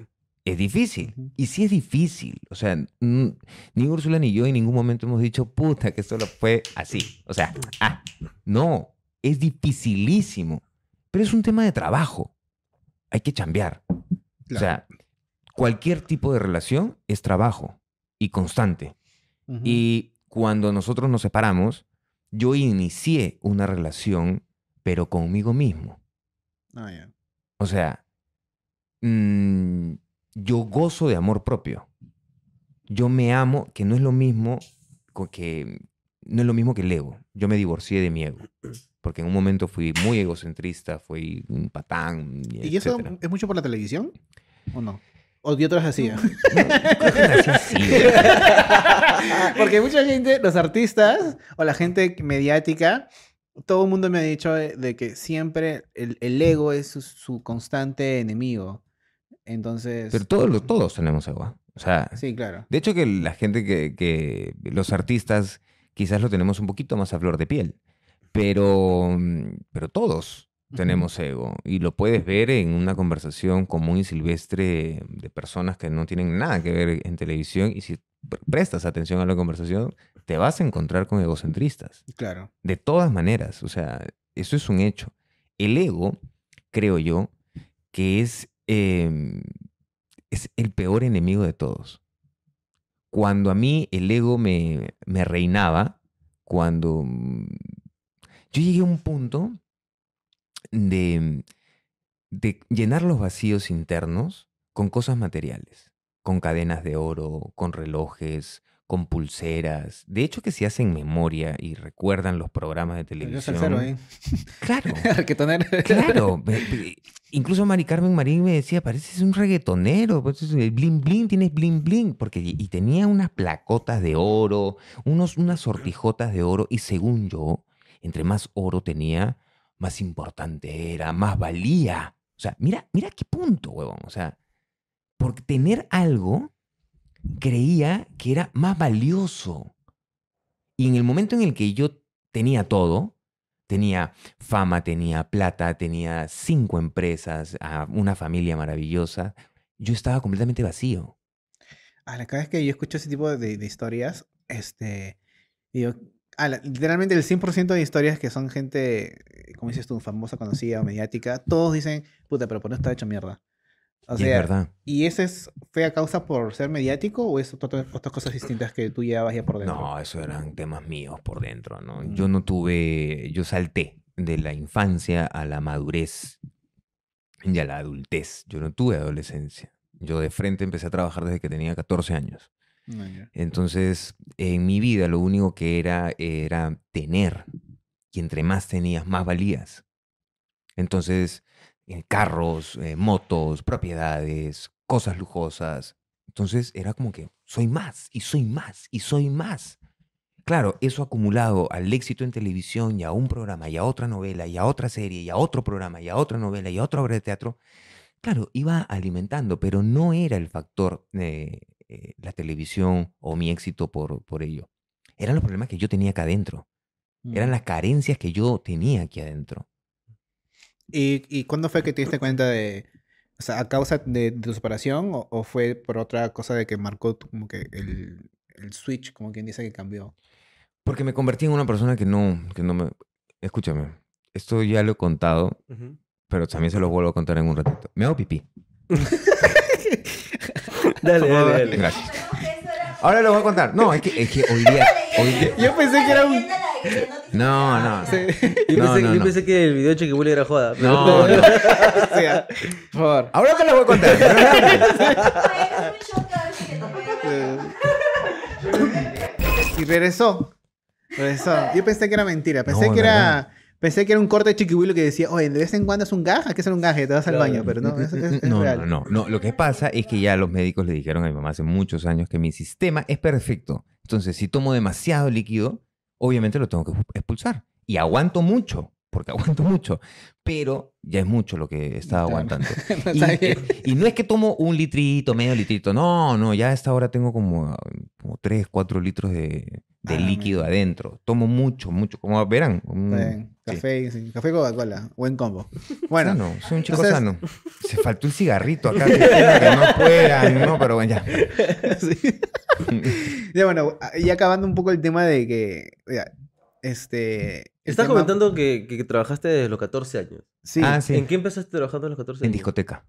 es difícil. Y sí es difícil, o sea, ni Úrsula ni yo en ningún momento hemos dicho, puta, que esto lo fue así, o sea, ah, no, es dificilísimo, pero es un tema de trabajo, hay que chambear. O sea, cualquier tipo de relación es trabajo y constante. Y cuando nosotros nos separamos, yo inicié una relación, pero conmigo mismo. Ah, ya. O sea, mm, yo gozo de amor propio. Yo me amo, que no es lo mismo que no es lo mismo que el ego. Yo me divorcié de mi ego, porque en un momento fui muy egocentrista, fui un patán. ¿Y eso es mucho por la televisión? ¿O no? ¿O de otras hacía? No, así. Porque mucha gente, los artistas o la gente mediática, todo el mundo me ha dicho de, de que siempre el, el ego es su, su constante enemigo. Entonces. Pero todos, todos tenemos ego. ¿ah? O sea, Sí, claro. de hecho que la gente que, que los artistas quizás lo tenemos un poquito más a flor de piel, pero, pero todos tenemos ego y lo puedes ver en una conversación común y silvestre de personas que no tienen nada que ver en televisión y si pre- prestas atención a la conversación te vas a encontrar con egocentristas. Claro. De todas maneras, o sea, eso es un hecho. El ego, creo yo, que es, eh, es el peor enemigo de todos. Cuando a mí el ego me, me reinaba, cuando mm, yo llegué a un punto de, de llenar los vacíos internos con cosas materiales, con cadenas de oro, con relojes, con pulseras. De hecho, que si hacen memoria y recuerdan los programas de Yo televisión. ahí. Claro, Reggaetonero. claro. Ve- Incluso Mari Carmen Marín me decía, pareces un reggaetonero, pues, el bling bling, tienes bling bling, porque y tenía unas placotas de oro, unos, unas sortijotas de oro, y según yo, entre más oro tenía, más importante era, más valía. O sea, mira, mira qué punto, huevón. O sea, porque tener algo creía que era más valioso. Y en el momento en el que yo tenía todo, tenía fama, tenía plata, tenía cinco empresas, ah, una familia maravillosa, yo estaba completamente vacío. A la cada vez que yo escucho ese tipo de, historias, este, digo, literalmente el 100% de historias que son gente, como dices tú, famosa, conocida o mediática, todos dicen, puta, pero por no está hecho mierda. O y es verdad. ¿y ese es, fue a causa por ser mediático o es otra- otras cosas distintas que tú llevabas ya por dentro? No, eso eran temas míos por dentro, ¿no? Mm. Yo no tuve, yo salté de la infancia a la madurez y a la adultez. Yo no tuve adolescencia. Yo de frente empecé a trabajar desde que tenía 14 años. Ya. Entonces, en mi vida lo único que era era tener. Y entre más tenías, más valías. Entonces, eh, carros, eh, motos, propiedades, cosas lujosas. Entonces, era como que soy más, y soy más, y soy más. Claro, eso acumulado al éxito en televisión y a un programa y a otra novela y a otra serie y a otro programa y a otra novela y a otra obra de teatro, claro, iba alimentando, pero no era el factor eh, eh, la televisión o mi éxito por, por ello. Eran los problemas que yo tenía acá adentro. Eran Mm. las carencias que yo tenía aquí adentro. ¿Y, ¿Y cuándo fue que te diste cuenta de, o sea, a causa de, de tu separación o, o fue por otra cosa de que marcó como que el, el switch, como quien dice que cambió? Porque me convertí en una persona que no, que no me... Escúchame, esto ya lo he contado, pero también se lo vuelvo a contar en un ratito. Me hago pipí. Dale, dale, dale. Gracias. Ahora lo voy a contar. No, es que, es que hoy día... Hoy día- Yo pensé que era un... No, no. Yo, No, pensé, no, yo no. pensé que el video de Chiquibuli era joda. pero- No, no. o sea, por favor. Ahora te lo voy a contar. Y regresó. Regresó. Yo pensé que era mentira. Pensé No, que era... Pensé que era un corte de chiquibuelo que decía, oye, de vez en cuando es un gaja, hay que hacer un gaje, te vas al Claro. baño, pero no, es, es- es No, real. no, no, no. Lo que pasa es que ya los médicos le dijeron a mi mamá hace muchos años que mi sistema es perfecto. Entonces, si tomo demasiado líquido, obviamente lo tengo que expulsar. Y aguanto mucho, porque aguanto mucho. Pero ya es mucho lo que estaba aguantando. No, Y, no es que tomo un litrito, medio litrito. No, no, ya a esta hora tengo como, como 3, 4 litros de, de Ah, líquido adentro. Tomo mucho, mucho. Como verán. un-. Café, sí, café Coca-Cola, buen combo. Bueno, Sano, soy un chico entonces- sano. Se faltó el cigarrito acá. que no puedan, no, pero bueno, ya. sí. ya bueno, y acabando un poco el tema de que, ya, este... Estás tema- comentando que, que trabajaste desde los 14 años. Sí. Ah, sí. ¿En qué empezaste trabajando a los 14 años? En discoteca.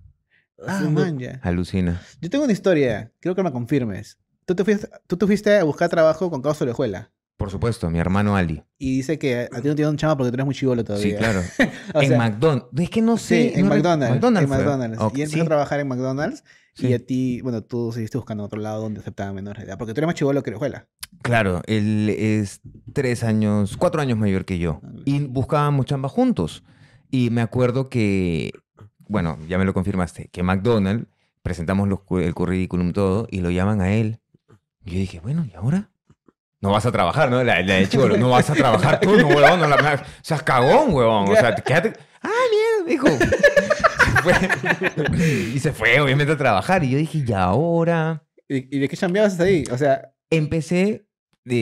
Ah, Haciendo- man, ya. Alucina. Yo tengo una historia, quiero que me confirmes. Tú te fuiste, tú te fuiste a buscar trabajo con Carlos Orejuela. Por supuesto, mi hermano Ali. Y dice que a ti no te dieron chamba porque tú eres muy chivolo todavía. Sí, claro. O en McDonald's. Es que no sé. Sí, en no McDonald's. McDonald's en. McDonald's. Y él sí. empezó a trabajar en McDonald's. Y Sí. a ti, bueno, tú seguiste buscando otro lado donde aceptaban menores de edad. Porque tú eres más chivolo que Orejuela. Claro, él es tres años, cuatro años mayor que yo. Y buscábamos chamba juntos. Y me acuerdo que, bueno, ya me lo confirmaste, que McDonald's presentamos los el currículum todo y lo llaman a él. Y yo dije, bueno, ¿y ahora? No vas a trabajar, ¿no? La, la de no vas a trabajar tú, no, huevón. No, la, la- seas cagón, huevón. O sea, te- quédate. Ah, mierda, dijo. Y se fue, obviamente, a trabajar. Y yo dije, ¿y ahora? ¿Y, y de qué chambeabas hasta ahí? O sea, Empecé de.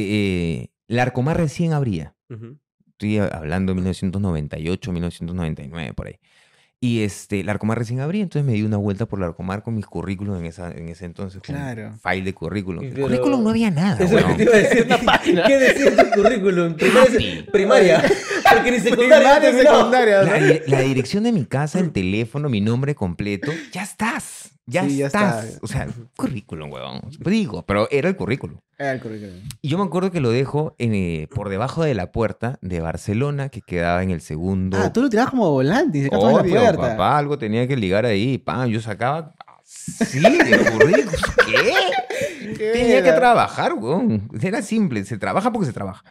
Eh, la Arcomar recién abría. Ujú. Estoy hablando de 1998, 1999, por ahí. Y este, la Arcomar recién abría, entonces me di una vuelta por la Arcomar con mis currículums en, esa, en ese entonces. con Claro. File de currículum. El pero- currículum no había nada, Eso es lo weón. que te iba a decir. Una página. ¿Qué decía en tu currículum? Primaria. primaria. Porque ni secundaria. primaria, terminó. secundaria. La, ¿no? di- la dirección de mi casa, el teléfono, mi nombre completo, ya estás. Ya Sí, ya estás. está. O sea, currículum, huevón. Digo, pero era el currículum. Era el currículum. Y yo me acuerdo que lo dejo en, eh, por debajo de la puerta de Barcelona, que quedaba en el segundo. Ah, tú lo tirabas como volante y se en la Obvio, puerta. papá, algo tenía que ligar ahí. Pam, yo sacaba así de currículum. ¿Qué? ¿Qué Tenía que trabajar, weón. Era simple, se trabaja porque se trabaja.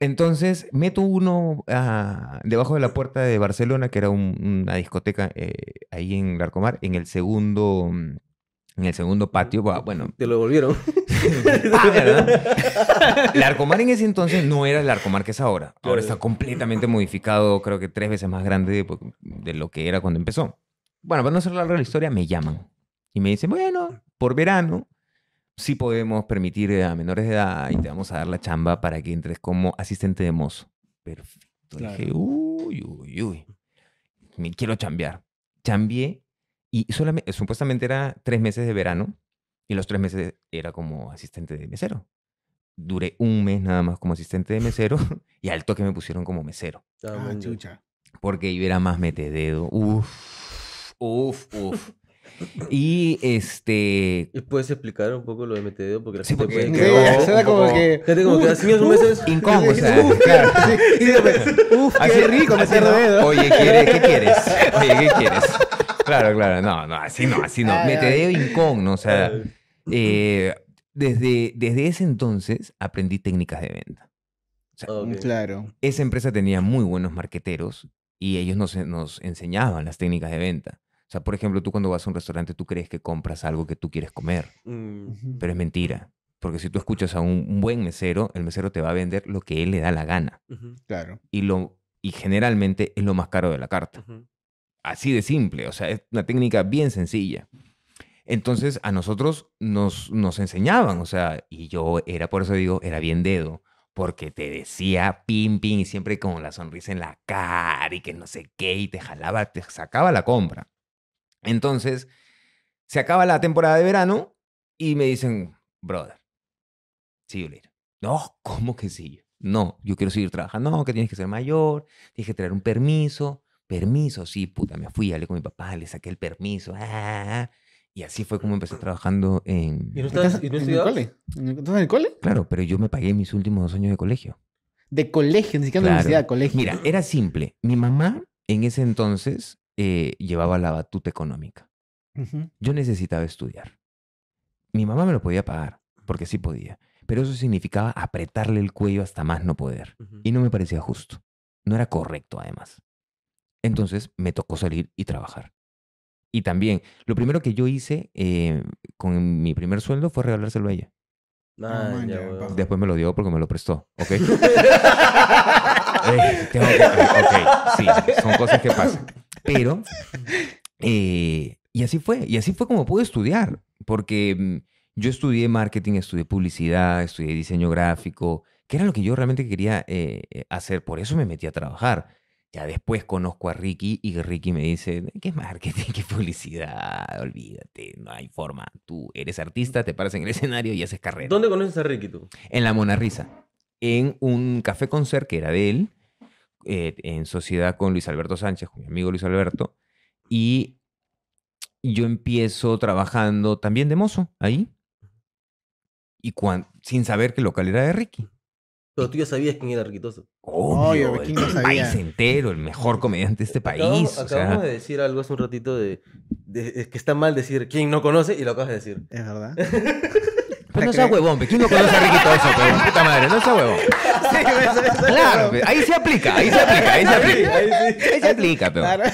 Entonces, meto uno ah, debajo de la puerta de Barcelona, que era un- una discoteca eh, ahí en Larcomar, en el segundo, mm, en el segundo patio. Bueno, Te lo devolvieron. Ah, ¿verdad? El Arcomar en ese entonces no era el Arcomar que es ahora. Claro. Ahora está completamente modificado, creo que tres veces más grande de, de lo que era cuando empezó. Bueno, para no hacer larga la historia, me llaman y me dicen, bueno, por verano sí podemos permitir a menores de edad y te vamos a dar la chamba para que entres como asistente de mozo. Perfecto. Claro. Dije, uy, uy, uy. Me quiero chambear. Chambié y solamente, supuestamente era tres meses de verano y los tres meses era como asistente de mesero. Duré un mes nada más como asistente de mesero y al toque me pusieron como mesero. Ah, Ah, chucha. Porque yo era más metededo. Uf, uf, uf. Y este... ¿Y puedes explicar un poco lo de MTD? Porque la Sí, gente porque puede Sí, como poco- que... Gente como que Uf, así mismo uf, meses. Incómodo, o sea, Uf, claro. sí, sí, Uf, qué Así- rico, me dedo. Oye, ¿quiere- ¿qué quieres? Oye, ¿qué quieres? Claro, claro. No, no, así no, así no. Metedeo incómodo, o sea... Eh, desde, desde ese entonces aprendí técnicas de venta. Claro. Esa empresa tenía muy buenos marqueteros y ellos nos, nos enseñaban las técnicas de venta. O sea, por ejemplo, tú cuando vas a un restaurante, tú crees que compras algo que tú quieres comer, Mm, pero es mentira. Porque si tú escuchas a un, buen mesero, el mesero te va a vender lo que él le da la gana. Claro. Y, lo, y generalmente es lo más caro de la carta. Así de simple, o sea, es una técnica bien sencilla. Entonces a nosotros nos, nos enseñaban, o sea, y yo era, por eso digo, era bien dedo, porque te decía pim, pim, y siempre con la sonrisa en la cara y que no sé qué, y te jalaba, te sacaba la compra. Entonces, se acaba la temporada de verano y me dicen, brother, see you later. No, ¿cómo que sí? No, yo quiero seguir trabajando. No, que tienes que ser mayor, tienes que traer un permiso. Permiso, sí, puta, me fui, hablé con mi papá, le saqué el permiso. ah, y así fue como empecé trabajando en... ¿Y no, ¿Estás y no en el cole? ¿Estás en el cole? Claro, pero yo me pagué mis últimos dos años de colegio. De colegio, ni siquiera Claro. universidad, colegio. Mira, era simple. Mi mamá en ese entonces eh, llevaba la batuta económica. Yo necesitaba estudiar. Mi mamá me lo podía pagar, porque sí podía. Pero eso significaba apretarle el cuello hasta más no poder. Y no me parecía justo. No era correcto, además. Entonces me tocó salir y trabajar. Y también, lo primero que yo hice eh, con mi primer sueldo fue regalárselo a ella. Ah, ya. Después me lo dio porque me lo prestó, ¿ok? Eh, tengo que- ok, sí, son cosas que pasan. Pero, eh, y así fue, y así fue como pude estudiar, porque mm, yo estudié marketing, estudié publicidad, estudié diseño gráfico, que era lo que yo realmente quería eh, eh, hacer, por eso me metí a trabajar. Ya después conozco a Ricky y Ricky me dice, ¿qué marketing? ¿Qué publicidad? Olvídate, no hay forma. Tú eres artista, te paras en el escenario y haces carrera. ¿Dónde conoces a Ricky tú? En la Mona Risa, en un café concert que era de él, eh, en sociedad con Luis Alberto Sánchez, con mi amigo Luis Alberto, y yo empiezo trabajando también de mozo ahí, y cuan- sin saber que el local era de Ricky. Pero tú ya sabías quién era Riquitoso. Obvio, Obvio, el ¿quién no sabía? país entero, el mejor comediante de este país. Acabamos, o sea, acabamos de decir algo hace un ratito de, de- es que está mal decir quién no conoce y lo acabas de decir. Es verdad. Pero no sea huevón, ¿quién no conoce a Ricky Toso, pe? Puta madre, no sea huevón. Claro, pe, ahí se aplica, ahí se aplica, ahí se aplica. Ahí sí. Ahí se aplica, pero. Claro.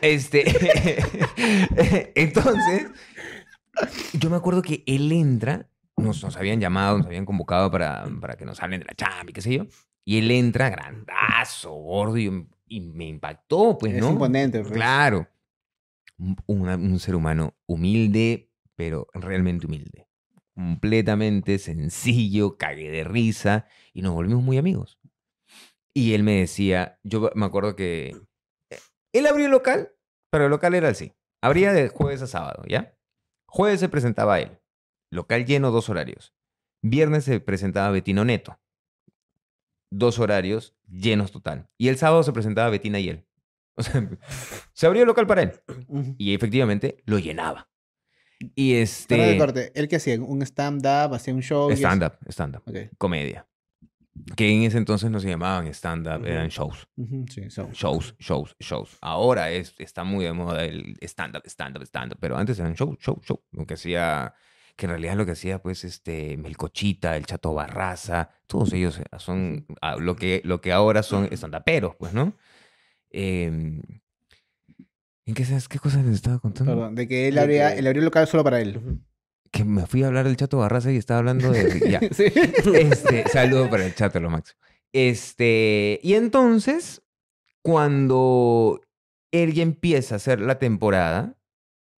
Este. Entonces, yo me acuerdo que él entra, nos, nos habían llamado, nos habían convocado para, para que nos hablen de la chamba y qué sé yo. Y él entra grandazo, gordo, y, y me impactó, pues, Es ¿no? imponente. pues. Claro. Un ser humano humilde, pero realmente humilde. Completamente sencillo, cagué de risa y nos volvimos muy amigos. Y él me decía, yo me acuerdo que eh, él abrió el local, pero el local era así. Abría de jueves a sábado, ¿ya? Jueves se presentaba él. Local lleno, dos horarios. Viernes se presentaba Betino Neto. Dos horarios llenos total. Y el sábado se presentaba Betina y él. O sea, se abrió el local para él. Y efectivamente lo llenaba. Y Perdón de este... corte. ¿Él qué hacía? ¿Un stand-up? ¿Hacía un show? Stand-up, stand-up. Ok. Comedia. Que en ese entonces no se llamaban stand-up, Ujú. eran shows. Ujú, Sí, so. Shows, shows, shows. Ahora es, está muy de moda el stand-up, stand-up, stand-up. Pero antes eran show, show, show. Lo que hacía, que en realidad lo que hacía, pues, este, Melcochita, el Chato Barraza, todos ellos son ah, lo que, lo que ahora son stand-uperos, pues, ¿no? Em, ¿En qué, sabes- qué cosas les estaba contando? Perdón, de que él abría, él abrió el local solo para él. Que me fui a hablar del Chato Barraza y estaba hablando de... Ya. Sí. Este, saludo para el chat, lo máximo. Este, y entonces, cuando él ya empieza a hacer la temporada,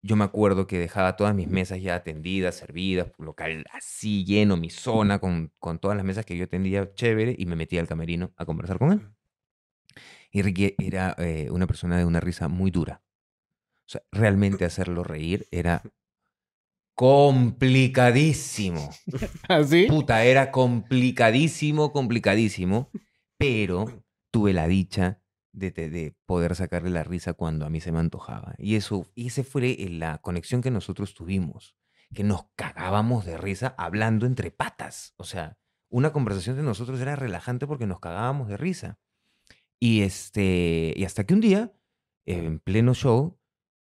yo me acuerdo que dejaba todas mis mesas ya atendidas, servidas, local así lleno, mi zona con, con todas las mesas que yo atendía chévere y me metía al camerino a conversar con él. Y Ricky era eh, una persona de una risa muy dura. Sea, realmente hacerlo reír era complicadísimo. ¿Así? Puta, era complicadísimo, complicadísimo, pero tuve la dicha de, de- de poder sacarle la risa cuando a mí se me antojaba. Y eso, y ese fue la conexión que nosotros tuvimos, que nos cagábamos de risa hablando entre patas. O sea, una conversación de nosotros era relajante porque nos cagábamos de risa. Y, este, y hasta que un día, en pleno show,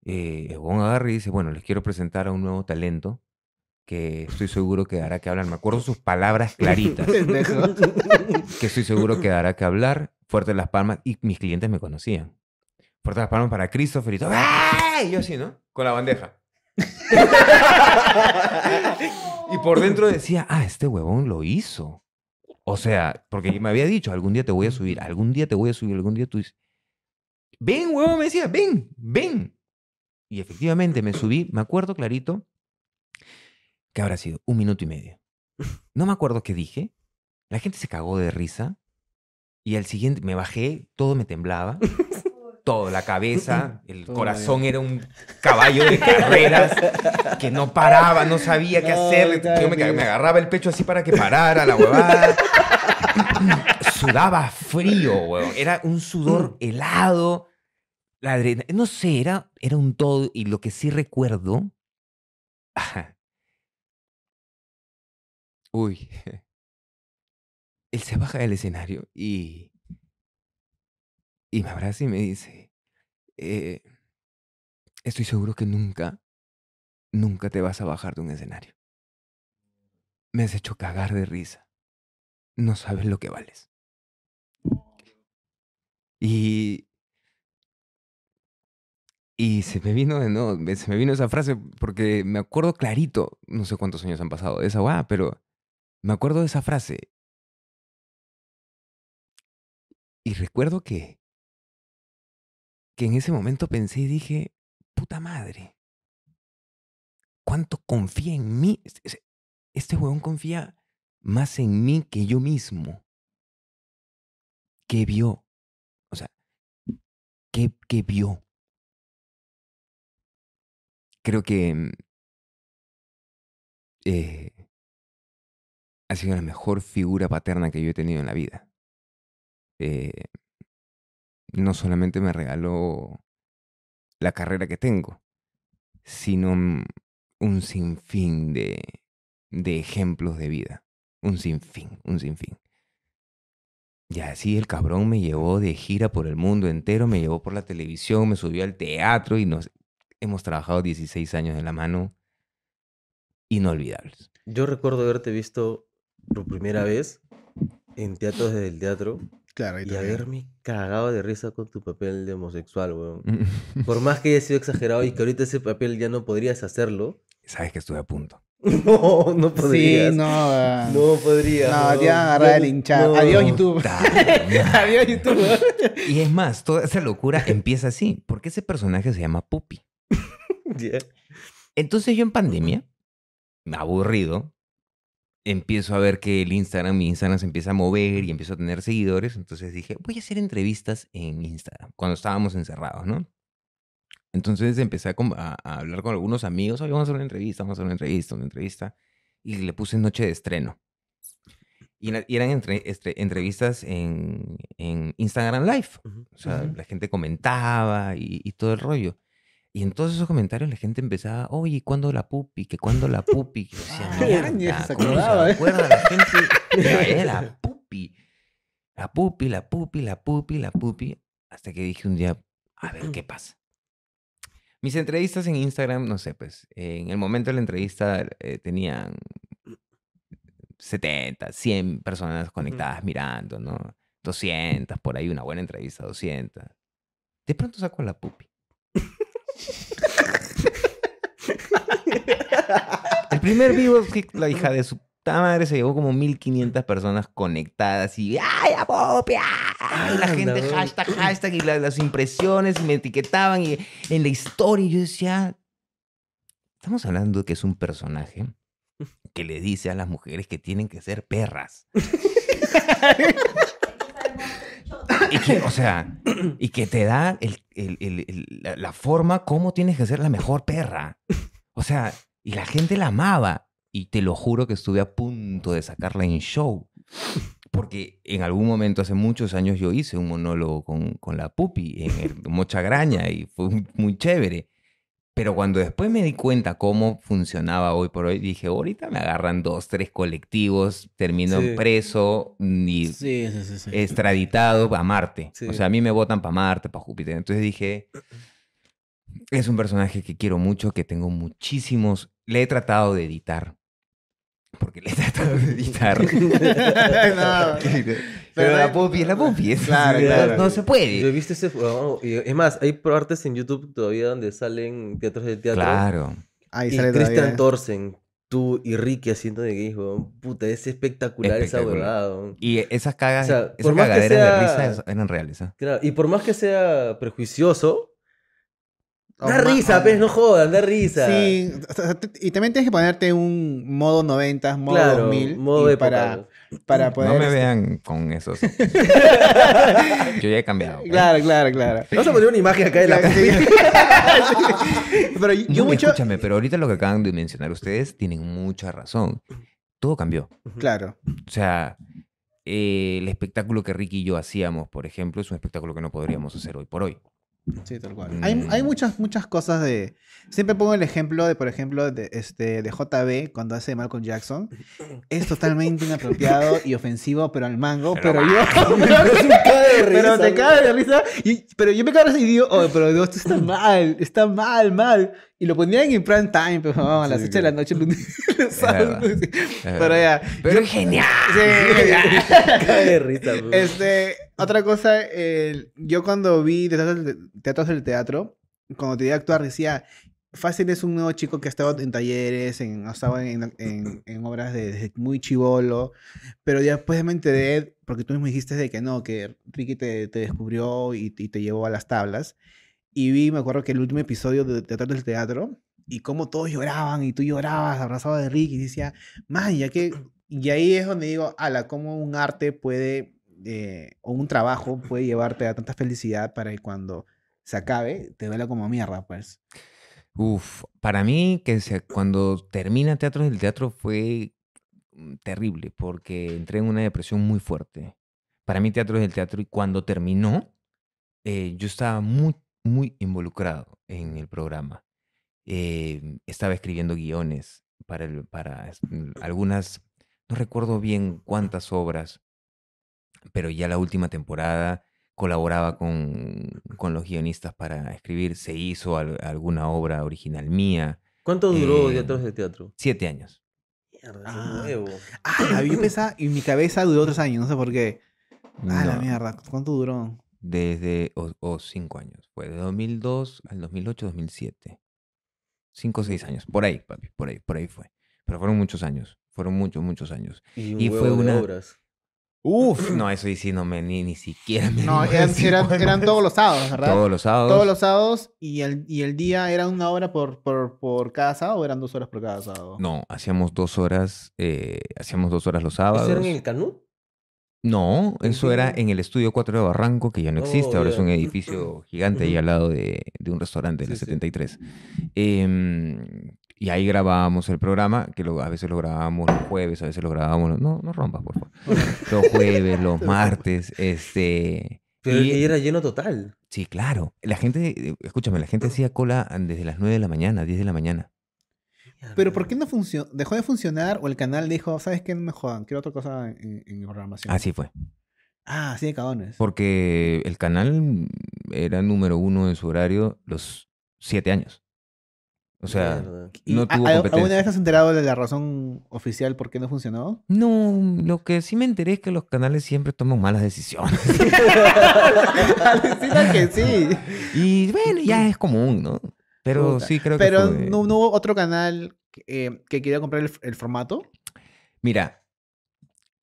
eh, Ebon agarra y dice, bueno, les quiero presentar a un nuevo talento que estoy seguro que dará que hablar. Me acuerdo sus palabras claritas, que estoy seguro que dará que hablar. Fuerte las palmas. Y mis clientes me conocían. Fuerte las palmas para Christopher y todo. ¡Ay! Y yo así, ¿no? Con la bandeja. y por dentro decía, ah, este huevón lo hizo. O sea, porque me había dicho, algún día te voy a subir, algún día te voy a subir, algún día tú dices, ven, huevón, me decía, ven, ven. Y efectivamente me subí, me acuerdo clarito, que habrá sido un minuto y medio. No me acuerdo qué dije, La gente se cagó de risa. Y al siguiente me bajé, todo me temblaba. Todo, la cabeza, el Todo corazón era un caballo de carreras que no paraba, no sabía qué No, hacer. Yo me, me agarraba el pecho así para que parara la huevada. Sudaba frío, weón. Era un sudor helado. La adrena- no sé, era, era un todo. Y lo que sí recuerdo. Uy. Él se baja del escenario y. Y me abraza y me dice. eh, estoy seguro que nunca, nunca te vas a bajar de un escenario. Me has hecho cagar de risa. No sabes lo que vales. Y. Y se me vino de se me vino esa frase porque me acuerdo clarito, no sé cuántos años han pasado de esa weá, pero me acuerdo de esa frase. Y recuerdo que, que en ese momento pensé y dije, puta madre, ¿cuánto confía en mí? Este huevón confía más en mí que yo mismo. ¿Qué vio? O sea, ¿qué, qué vio? Creo que mm, eh, ha sido la mejor figura paterna que yo he tenido en la vida. Eh, no solamente me regaló la carrera que tengo, sino mm, un sinfín de, de ejemplos de vida. Un sinfín, un sinfín. Y así el cabrón me llevó de gira por el mundo entero, me llevó por la televisión, me subió al teatro y nos hemos trabajado 16 años de la mano inolvidables. Yo recuerdo haberte visto por primera vez en teatros desde el teatro Claro, y también. haberme cagado de risa con tu papel de homosexual, weón. Por más que haya sido exagerado y que ahorita ese papel ya no podrías hacerlo. Sabes que estuve a punto. No, no podrías. Sí, no. ah, No podrías. No, weón. te iban a agarrar el hinchado. no. Adiós, YouTube. Adiós, YouTube. y es más, toda esa locura empieza así, porque ese personaje se llama Puppy. Ya. Entonces yo en pandemia, aburrido, empiezo a ver que el Instagram, mi Instagram se empieza a mover y empiezo a tener seguidores. Entonces dije, voy a hacer entrevistas en Instagram, cuando estábamos encerrados, ¿no? Entonces empecé a, a- hablar con algunos amigos, oye, vamos a hacer una entrevista, vamos a hacer una entrevista, una entrevista. Y le puse noche de estreno. Y, era- y eran entre- este- entrevistas en, en Instagram Live. O sea, Ujú. la gente comentaba y, y todo el rollo. Y en todos esos comentarios la gente empezaba, oye, ¿cuándo la pupi? ¿Que cuándo la pupi? Yo decía, "Mierda, se ¿cómo acordaba, ¿eh?" acuerda la gente? la pupi. La pupi, la pupi, la pupi, la pupi. Hasta que dije un día, a ver qué pasa. Mis entrevistas en Instagram, no sé, pues, en el momento de la entrevista eh, tenían 70, 100 personas conectadas mirando, ¿no? 200, por ahí una buena entrevista, 200. De pronto saco la pupi. El primer vivo la hija de su puta madre se llevó como 1500 personas conectadas y ¡ay, la pupi! ¡ay! La Anda, gente hashtag, hashtag y la- las impresiones y me etiquetaban y en la historia y yo decía, estamos hablando de que es un personaje que le dice a las mujeres que tienen que ser perras. Y que, o sea, y que te da el- el- la, forma cómo tienes que ser la mejor perra. O sea, y la gente la amaba. Y te lo juro que estuve a punto de sacarla en show. Porque en algún momento, hace muchos años, yo hice un monólogo con, con la pupi en Mocha Graña y fue muy chévere. Pero cuando después me di cuenta cómo funcionaba hoy por hoy, dije, ahorita me agarran dos, tres colectivos, termino Sí. preso y Sí, sí, extraditado a Marte. O sea, a mí me votan para Marte, para Júpiter. Entonces dije, es un personaje que quiero mucho, que tengo muchísimos... Le he tratado de editar. Porque le he tratado de editar. No, Pero pero- la pupi es la pupi. es- Claro, no- claro. No se Yo he puede. visto ese juego. y Es más, hay partes en YouTube todavía donde salen teatros de teatro. Claro. Ahí Y sale Christian. Thorsen, tú y Ricky haciendo de gays, weón. Puta, es espectacular, esa Espectacular. huevada, weón. Y esas cagas, O sea, esas por más que cagaderas de sea- risa eran reales. ¿ah? Claro, y por más que sea prejuicioso, O da risa, pues, no jodan, da risa. Sí, y también tienes que ponerte un modo 90, modo claro, 2000 modo y para. Para poder... No me este, vean con esos. Yo ya he cambiado. Claro, claro, claro. Vamos a poner una imagen acá de la Sí. Pero yo No, mucho... Escúchame, pero ahorita lo que acaban de mencionar ustedes tienen mucha razón. Todo cambió. Claro. O sea, eh, el espectáculo que Ricky y yo hacíamos, por ejemplo, es un espectáculo que no podríamos hacer hoy por hoy. Sí, tal cual. Mm. Hay, hay muchas, muchas cosas de... Siempre pongo el ejemplo de, por ejemplo, de, este, de JB cuando hace Malcolm Jackson. Es totalmente inapropiado y ofensivo, pero al mango. Pero, Pero yo... pero te cae de risa. y- pero yo me cago de risa y digo, oh, pero Dios, esto está mal, está mal, mal. Y lo ponían en prime time, pues, vamos, a las Sí, 8 de la noche. lunes. Es Pero ya. Pero yo- genial. Sí, Cae de risa, bro. Este, otra cosa, el- yo cuando vi teatros del, teatro, cuando te iba a actuar, decía, fácil es un nuevo chico que ha estado en talleres, en, ha estado en, en- en obras de, desde muy chivolo, pero después me enteré, porque tú mismo dijiste de que no, que Ricky te, te descubrió y, y te llevó a las tablas, y vi, me acuerdo que el último episodio de Teatro del Teatro, y cómo todos lloraban, y tú llorabas abrazado de Ricky, y decía, man, ya que... Y ahí es donde digo, ala, cómo un arte puede, o un trabajo puede llevarte a tanta felicidad para que cuando se acabe, te duela como mierda, pues. Uf, para mí que cuando termina Teatro del Teatro fue mm, terrible porque entré en una depresión muy fuerte. Para mí Teatro del Teatro y cuando terminó, eh, yo estaba muy, muy involucrado en el programa. Eh, estaba escribiendo guiones para, para mm, algunas, no recuerdo bien cuántas obras, pero ya la última temporada colaboraba con, con los guionistas para escribir, se hizo al- alguna obra original mía, ¿Cuánto duró Eh, Teatros de Teatro? siete años. Mierda, Ah. es nuevo. Ah, yo pensaba, y mi cabeza duró tres años, no sé por qué. Ah, la mierda, ¿cuánto duró? Desde, o, o cinco años, fue de 2002 al 2008, 2007. Cinco o seis años, por ahí, papi, por ahí, por ahí fue. Pero fueron muchos años, fueron muchos, muchos años. Y, un Y huevo fue de una- obras. Uf, no, eso sí, no me, ni, ni siquiera me No, eran, eran, eran todos los sábados, ¿verdad? Todos los sábados. Todos los sábados y el, y el día era una hora por, por, por cada sábado o eran dos horas por cada sábado. No, hacíamos dos horas, eh, hacíamos dos horas los ¿Eso sábados. era en el Canú? No, ¿En eso era en el estudio 4 de Barranco, que ya no existe, Oh, ahora es un edificio gigante ahí al lado de, de un restaurante de la Sí, sí. 73. Y ahí grabábamos el programa, que lo- a veces lo grabábamos los jueves, a veces lo grabábamos, los- no, no rompas, por favor. Los jueves, los martes, este... Pero y- que era lleno total. Sí, claro. La gente, escúchame, la gente hacía cola desde las 9 de la mañana, 10 de la mañana. Pero ¿por qué no funcionó? ¿Dejó de funcionar o el canal dijo, ¿sabes qué? No me jodan, quiero otra cosa en, en mi programación? Así fue. Ah, así de cagones. Porque el canal era número uno en su horario los siete años. O sea, Mierda. ¿Y no a- tuvo a- ¿Alguna vez has enterado de la razón oficial por qué no funcionó? no, lo que sí me enteré es que los canales siempre toman malas decisiones. Alucina que sí. y bueno, ya es común, ¿no? Pero Puta. sí creo que Pero fue- no, no hubo otro canal que, eh, que quería comprar el, el formato. Mira,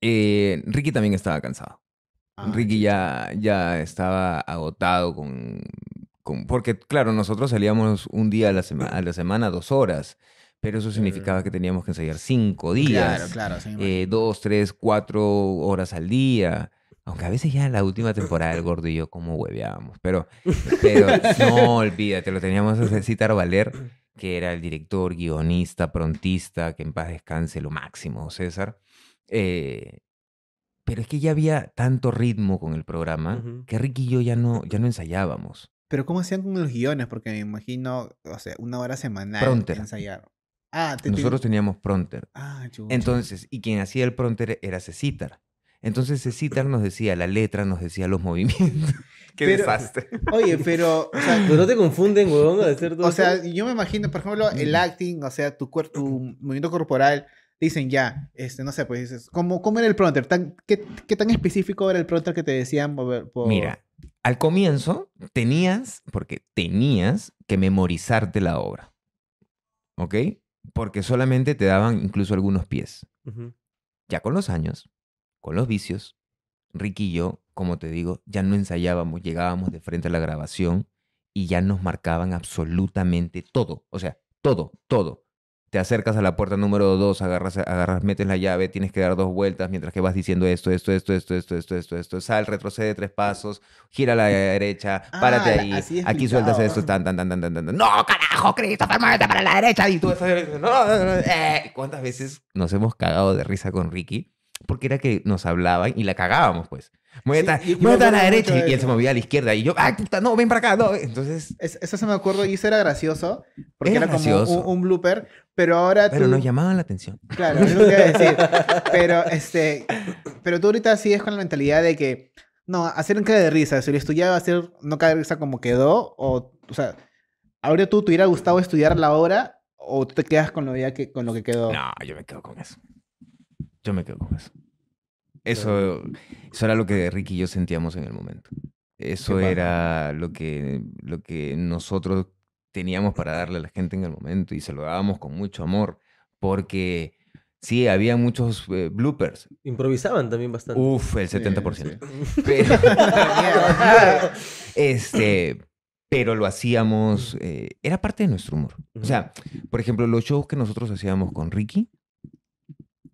eh, Ricky también estaba cansado. Ah, Ricky ya, ya estaba agotado con- Porque, claro, nosotros salíamos un día a la, sema- a la semana, dos horas. Pero eso significaba que teníamos que ensayar cinco días. Claro, claro. sí eh, dos, tres, cuatro horas al día. Aunque a veces ya en la última temporada el gordo y yo como hueveábamos. Pero, pero no, olvídate, lo teníamos a Citar Valer, que era el director, guionista, prontista, que en paz descanse lo máximo, César. Eh, pero es que ya había tanto ritmo con el programa que Ricky y yo ya no, ya no ensayábamos. Pero ¿cómo hacían con los guiones? Porque me imagino, o sea, una hora semanal Pronter. ensayar. Ah, te- te- Nosotros teníamos pronter. Ah. Entonces, y quien hacía el pronter era Cecitar. Entonces Cecitar nos decía la letra, nos decía los movimientos. Qué Pero- desastre. Oye, pero, o sea, Pero no te confunden, huevón, de hacer todo o sea, eso? yo me imagino, por ejemplo, el acting, o sea, tu cuerpo, tu movimiento corporal, dicen ya, este, no sé, pues dices, ¿cómo, cómo era el pronter? ¿Tan, qué, qué tan específico era el pronter que te decían por, por- Mira, al comienzo tenías, porque tenías que memorizarte la obra. ¿Ok? Porque solamente te daban incluso algunos pies. Ya con los años, con los vicios, Ricky y yo, como te digo, ya no ensayábamos, llegábamos de frente a la grabación y ya nos marcaban absolutamente todo. O sea, todo, todo. Te acercas a la puerta número 2, agarras, agarras, metes la llave, tienes que dar dos vueltas mientras que vas diciendo esto, esto, esto, esto, esto, esto, esto, esto, sal, retrocede tres pasos, gira a la derecha, Ah, párate ahí, así aquí sueltas esto, tan, tan, tan, tan, tan, tan. No, carajo, Christopher, muévete para la derecha. Y tú estás, no, no, no, eh. ¿Cuántas veces nos hemos cagado de risa con Ricky? Porque era que nos hablaban y la cagábamos, pues. Muévete, Sí, a la derecha. de Y él se movía a la izquierda. Y yo, ay, puta, no, ven para acá. No. Entonces, Es- eso se me acuerdo y eso era gracioso. Porque Era era, como gracioso. un, un blooper. Pero ahora pero tú... nos llamaban la atención. Claro, es lo que iba a decir. Pero, este, pero tú ahorita sigues con la mentalidad de que, no, hacer un cae de risa. Si lo estudiaba, hacer no cae de risa como quedó. O, o sea, ahora tú te hubiera gustado estudiar la obra o tú te quedas con lo, ya que, con lo que quedó. No, yo me quedo con eso. Yo me quedo con eso. Eso, eso era lo que Ricky y yo sentíamos en el momento. Eso era lo que, lo que nosotros teníamos para darle a la gente en el momento y se lo dábamos con mucho amor porque sí, había muchos eh, bloopers. Improvisaban también bastante. Uf, el Sí, 70%. sí. Pero, este, pero lo hacíamos, eh, era parte de nuestro humor. O sea, por ejemplo, los shows que nosotros hacíamos con Ricky,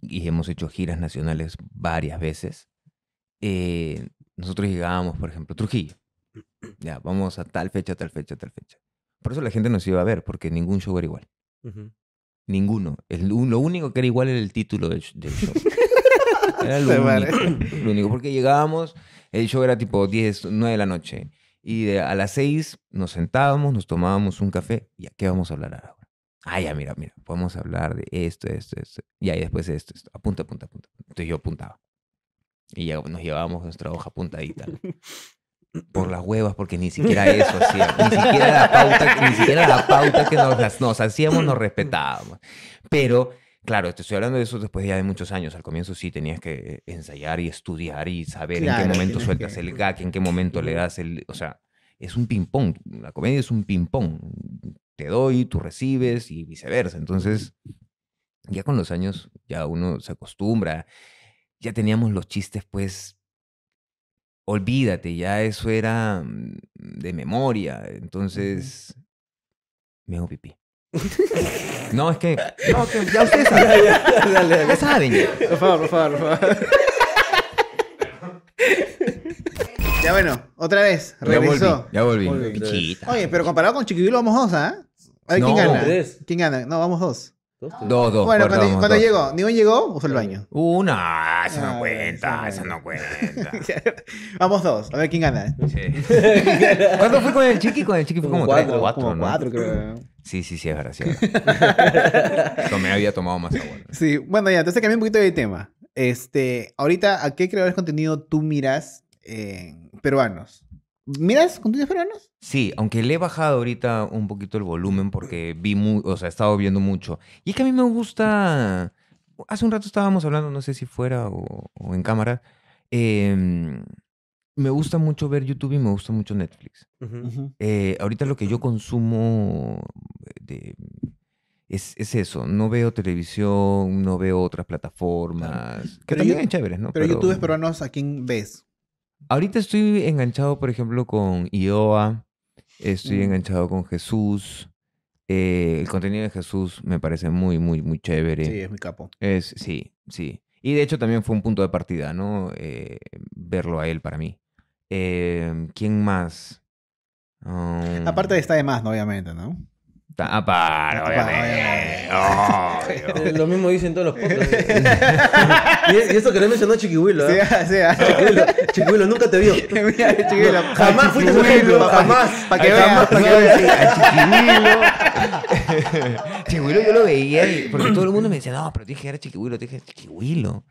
y hemos hecho giras nacionales varias veces, eh, nosotros llegábamos, por ejemplo, Trujillo. Ya, vamos a tal fecha, tal fecha, tal fecha. Por eso la gente nos iba a ver, porque ningún show era igual. Ninguno. El, lo único que era igual era el título del, sh- del show. Era lo único, parece. lo único. Porque llegábamos, el show era tipo 10, 9 de la noche. Y de- a las 6 nos sentábamos, nos tomábamos un café. ¿Y a qué vamos a hablar ahora? Ah, ya, mira, mira. Podemos hablar de esto, esto, esto. Y después esto, esto. Apunta, apunta, apunta. Entonces yo apuntaba. Y ya nos llevábamos nuestra hoja apuntadita. Por las huevas, porque ni siquiera eso hacíamos. Ni siquiera la pauta, ni siquiera la pauta que nos, nos hacíamos nos respetábamos. Pero, claro, te estoy hablando de eso después ya de muchos años. Al comienzo sí tenías que ensayar y estudiar y saber en Claro, qué momento sueltas que- el gag, en qué momento le das el... O sea, es un ping-pong. La comedia es un ping-pong. Te doy, tú recibes y viceversa. Entonces, ya con los años, ya uno se acostumbra. Ya teníamos los chistes, pues, olvídate, ya eso era mm, de memoria. Entonces, me hago pipí. No, es que, no, que ya ustedes saben. Ya saben. ya. Por favor, por favor, por favor. Ya bueno, otra vez, Ya regresó. volví, ya volví. Volví. Pichita. Oye, pero comparado con Chiquibilo vamos dos, ¿ah? A ver, ¿quién No, gana? tres. ¿Quién gana? No, vamos dos. Dos. Dos, dos. bueno, cuando, vamos, cuando dos. llegó, ¿Nigo llegó o fue al baño? Una, esa Ah, no cuenta, esa esa no cuenta. vamos dos, a ver quién gana. Sí. ¿Cuánto fue con el chiqui? Con el chiqui fue como, Como tres, cuatro, cuatro, Como ¿no? cuatro, creo. Sí, sí, sí, es verdad. Sí, es verdad. Había tomado más agua. ¿no? Sí, bueno, ya, entonces cambié un poquito de tema. Este, ahorita, ¿a qué creadores de contenido tú miras eh, peruanos? ¿Miras contenidos peruanos? Sí, aunque le he bajado ahorita un poquito el volumen porque vi mu o sea, he estado viendo mucho. Y es que a mí me gusta. Hace un rato estábamos hablando, no sé si fuera o, o en cámara. em, me gusta mucho ver YouTube y me gusta mucho Netflix. Eh, ahorita lo que yo consumo de- es, es eso. No veo televisión, no veo otras plataformas. Que Pero también yo- chéveres, ¿no? Pero, youtubers peruanos, ¿a quién ves? Ahorita estoy enganchado, por ejemplo, con Ioa. Estoy Mm. enganchado con Jesús. Eh, el contenido de Jesús me parece muy, muy, muy chévere. Sí, es mi capo. Es, sí, sí. Y de hecho también fue un punto de partida, ¿no? Eh, verlo a él para mí. Eh, ¿Quién más? Um, Aparte de está de más, ¿no? Obviamente, ¿no? Ta- Aparte, Aparte, obviamente. Obvio. Eh, Lo mismo dicen todos los podcasts. y, y eso que no mencionó Chiquihuilo. Sí, ¿eh? sí, ah. Chiquihuilo, Chiquihuilo, nunca te vio. Mira. Jamás fuiste su ejemplo, jamás. Para que Jamás, veas, para que veas. a Chiquihuilo. Chiquihuilo yo lo veía y- porque todo el mundo me decía, no, pero dije era Chiquihuilo, te dije Chiquihuilo.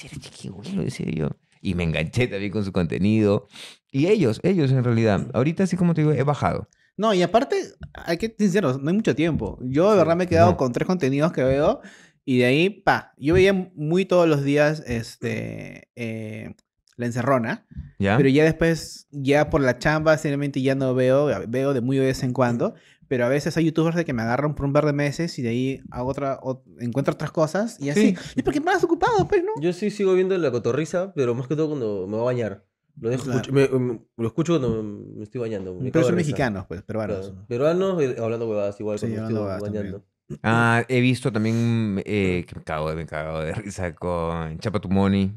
¿Quién era Chiquihuilo? Decía yo. Y me enganché también con su contenido. Y ellos, ellos en realidad. Ahorita, así como te digo, he bajado. No, y aparte, hay que ser sinceros, no hay mucho tiempo. Yo de verdad me he quedado No. con tres contenidos que veo y de ahí, pa, yo veía muy todos los días este, eh, La Encerrona, ¿Ya? pero ya después, ya por la chamba, seriamente ya no veo, veo de muy de vez en cuando, pero a veces hay youtubers de que me agarran por un par de meses y de ahí hago otra, o- encuentro otras cosas y así. Sí. Y porque más ocupado, pues, ¿no? Yo sí sigo viendo la cotorriza, pero más que todo cuando me voy a bañar. Lo, dejo Claro. escuch- me- me- lo escucho cuando me estoy bañando. me Pero son de mexicanos, pues, peruanos. Claro. Peruanos eh, hablando huevadas igual Sí, cuando hablando estoy bañando. también. Ah, he visto también eh, que me cago, me cago de risa con Chapa Tu Money.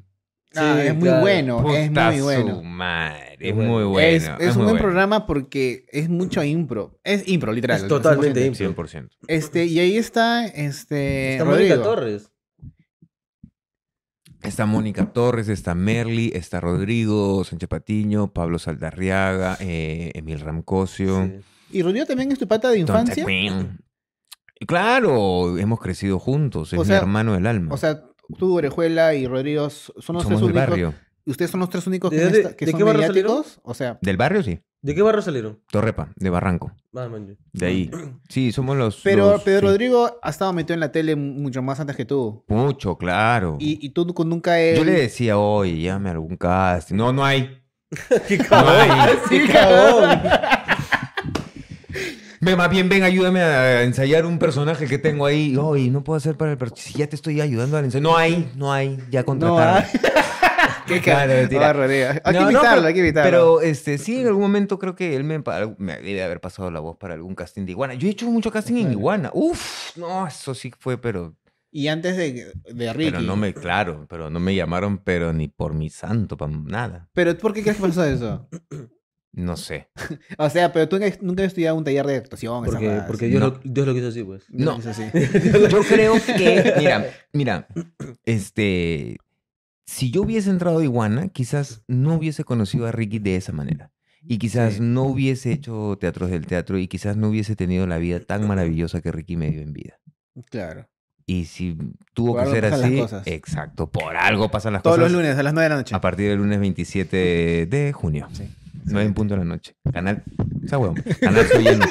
Ah, Sí, es muy claro. bueno, es muy bueno. madre, Es bueno. muy bueno. es, es un muy buen bueno. programa porque es mucho impro. Es impro, literal. Es totalmente 100%. impro. 100%. Este, y ahí está este Está Rodrigo. Mónica Torres. Está Mónica Torres, está Merly, está Rodrigo, Sánchez Patiño, Pablo Saldarriaga, eh, Emil Ramcosio. Sí. Y Rodrigo también es tu pata de infancia. Claro, hemos crecido juntos, es O mi sea, hermano del alma. O sea, tú, Orejuela y Rodrigo son los Somos tres del únicos. barrio. ¿Y ustedes son los tres únicos ¿De que, esta- que de son qué barrio mediáticos? O sea, Del barrio, sí. ¿De qué barrio salieron? Torrepa, de Barranco. Ah, man, De ahí. Sí, somos los. pero, los- pero sí. Rodrigo ha estado metido en la tele mucho más antes que tú. Mucho, claro. Y, y tú nunca él... Yo le decía, oye, llame a algún casting. No, no hay. ¡Qué No cagón! hay. ¡Qué! Ve, más bien, ven, ayúdame a ensayar un personaje que tengo ahí. Oye, no puedo hacer para el personaje. Si ya te estoy ayudando al ensayo. No hay, no hay. Ya No, contrataron. Qué Claro, mentira. Rodrigo. Hay que No, invitarlo, pero- hay que invitarlo. Pero este, sí, en algún momento creo que él me, me debe haber pasado la voz para algún casting de Iguana. Yo he hecho mucho casting en. Iguana. Uf, no, eso sí fue, pero, Y antes de, de Ricky. pero no me, claro, pero no me llamaron, pero ni por mi santo, para nada. Pero ¿por qué crees que pasó eso? No sé. O sea, pero tú nunca has estudiado un taller de actuación. esas Porque, huevadas. porque Dios, No. lo, Dios lo quiso así, pues. No. Así. Yo creo que, mira, mira, este, si yo hubiese entrado a Iguana, quizás no hubiese conocido a Ricky de esa manera. Y quizás Sí. no hubiese hecho teatros del teatro y quizás no hubiese tenido la vida tan maravillosa que Ricky me dio en vida. Claro. Y si tuvo Por que ser así, exacto, por algo pasan las Todos cosas. los lunes a las 9 de la noche. A partir del lunes 27 de junio. Sí. 9 en punto de la noche. Canal. Esa huevón. Canal Soy Lleno.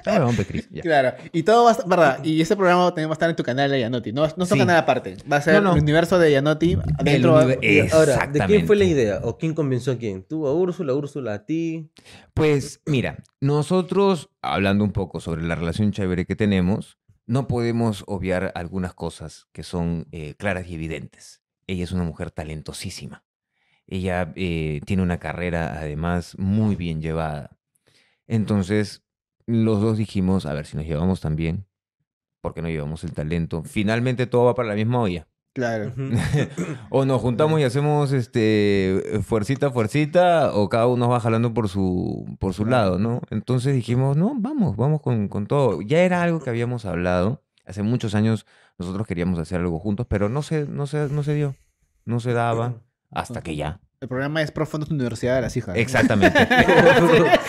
Esa huevón, Cris, ya. Claro. Y todo va a estar, verdad, y ese programa también va a estar en tu canal de Yanotti. No, no es Sí. canal aparte. Va a ser No, no. el universo de Yanotti adentro. univer- Y Ahora, ¿de quién fue la Exactamente. idea? ¿O quién convenció a quién? ¿Tú a Úrsula, Úrsula a ti? Pues mira, nosotros, hablando un poco sobre la relación chévere que tenemos, no podemos obviar algunas cosas que son eh, claras y evidentes. Ella es una mujer talentosísima. Ella eh, tiene una carrera además muy bien llevada. Entonces, los dos dijimos, a ver si nos llevamos tan bien, porque no llevamos el talento. Finalmente todo va para la misma olla. Claro. o nos juntamos y hacemos este fuercita, fuercita, o cada uno va jalando por su, por su lado, ¿no? Entonces dijimos, no, vamos, vamos con, con todo. Ya era algo que habíamos hablado. Hace muchos años nosotros queríamos hacer algo juntos, pero no se, no se, no se dio. No se daba hasta que ya. El programa es Profundo tu Universidad de las Hijas. Exactamente.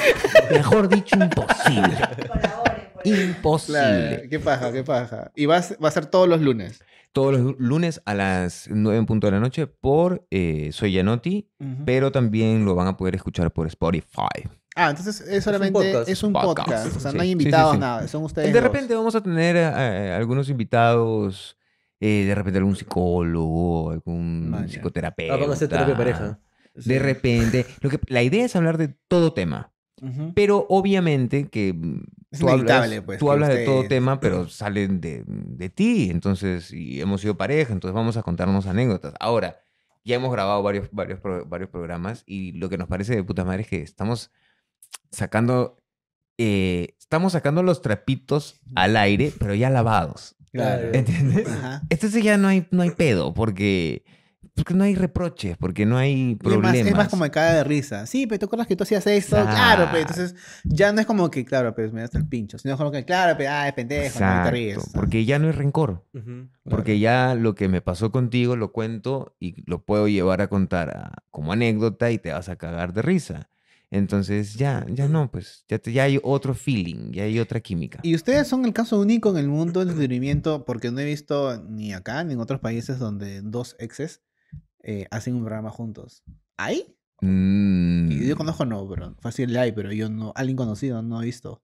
Mejor dicho, imposible. Claro. Imposible. Qué paja, qué paja. Y va a, ser- va a ser todos los lunes. Todos los lunes a las 9 en punto de la noche por eh, Soy Yanotti, pero también lo van a poder escuchar por Spotify. Ah, entonces es solamente podcast. es un podcast. Podcast, O sea, sí. no hay Sí, sí, invitados, sí. nada. Son ustedes. De dos. repente vamos a tener eh, algunos invitados, eh, de repente algún psicólogo, algún Vaya. psicoterapeuta. Ah, van a hacer terapia de pareja. Sí. De repente. Lo que, la idea es hablar de todo tema. Ujú. Pero obviamente que mm, Es tú hablas, pues, tú que hablas de todo tema, pero salen de, de ti. Entonces, y hemos sido pareja, entonces vamos a contarnos anécdotas. Ahora, ya hemos grabado varios, varios, pro- varios programas y lo que nos parece de puta madre es que estamos sacando, eh, estamos sacando los trapitos al aire, pero ya lavados. Claro. ¿Entiendes? Ajá. Entonces ya no hay, no hay pedo, porque, porque no hay reproches, porque no hay Y es más, problemas. es más como de caga de risa. Sí, pero ¿te acuerdas que tú hacías esto? Claro, pero Exacto. entonces ya no es como que, claro, pues me das el pincho. Sino como que, claro, pero, ah, es pendejo, no te ríes. porque ya no hay rencor. Porque ya lo que me pasó contigo lo cuento y lo puedo llevar a contar a- como anécdota y te vas a cagar de risa. Entonces ya, ya no, pues ya, te- ya hay otro feeling, ya hay otra química. Y ustedes son el caso único en el mundo del entretenimiento porque no he visto ni acá ni en otros países donde dos exes eh, hacen un programa juntos. ¿Hay? Mm, Y yo conozco no, pero fácil hay, pero yo no, alguien conocido no he visto.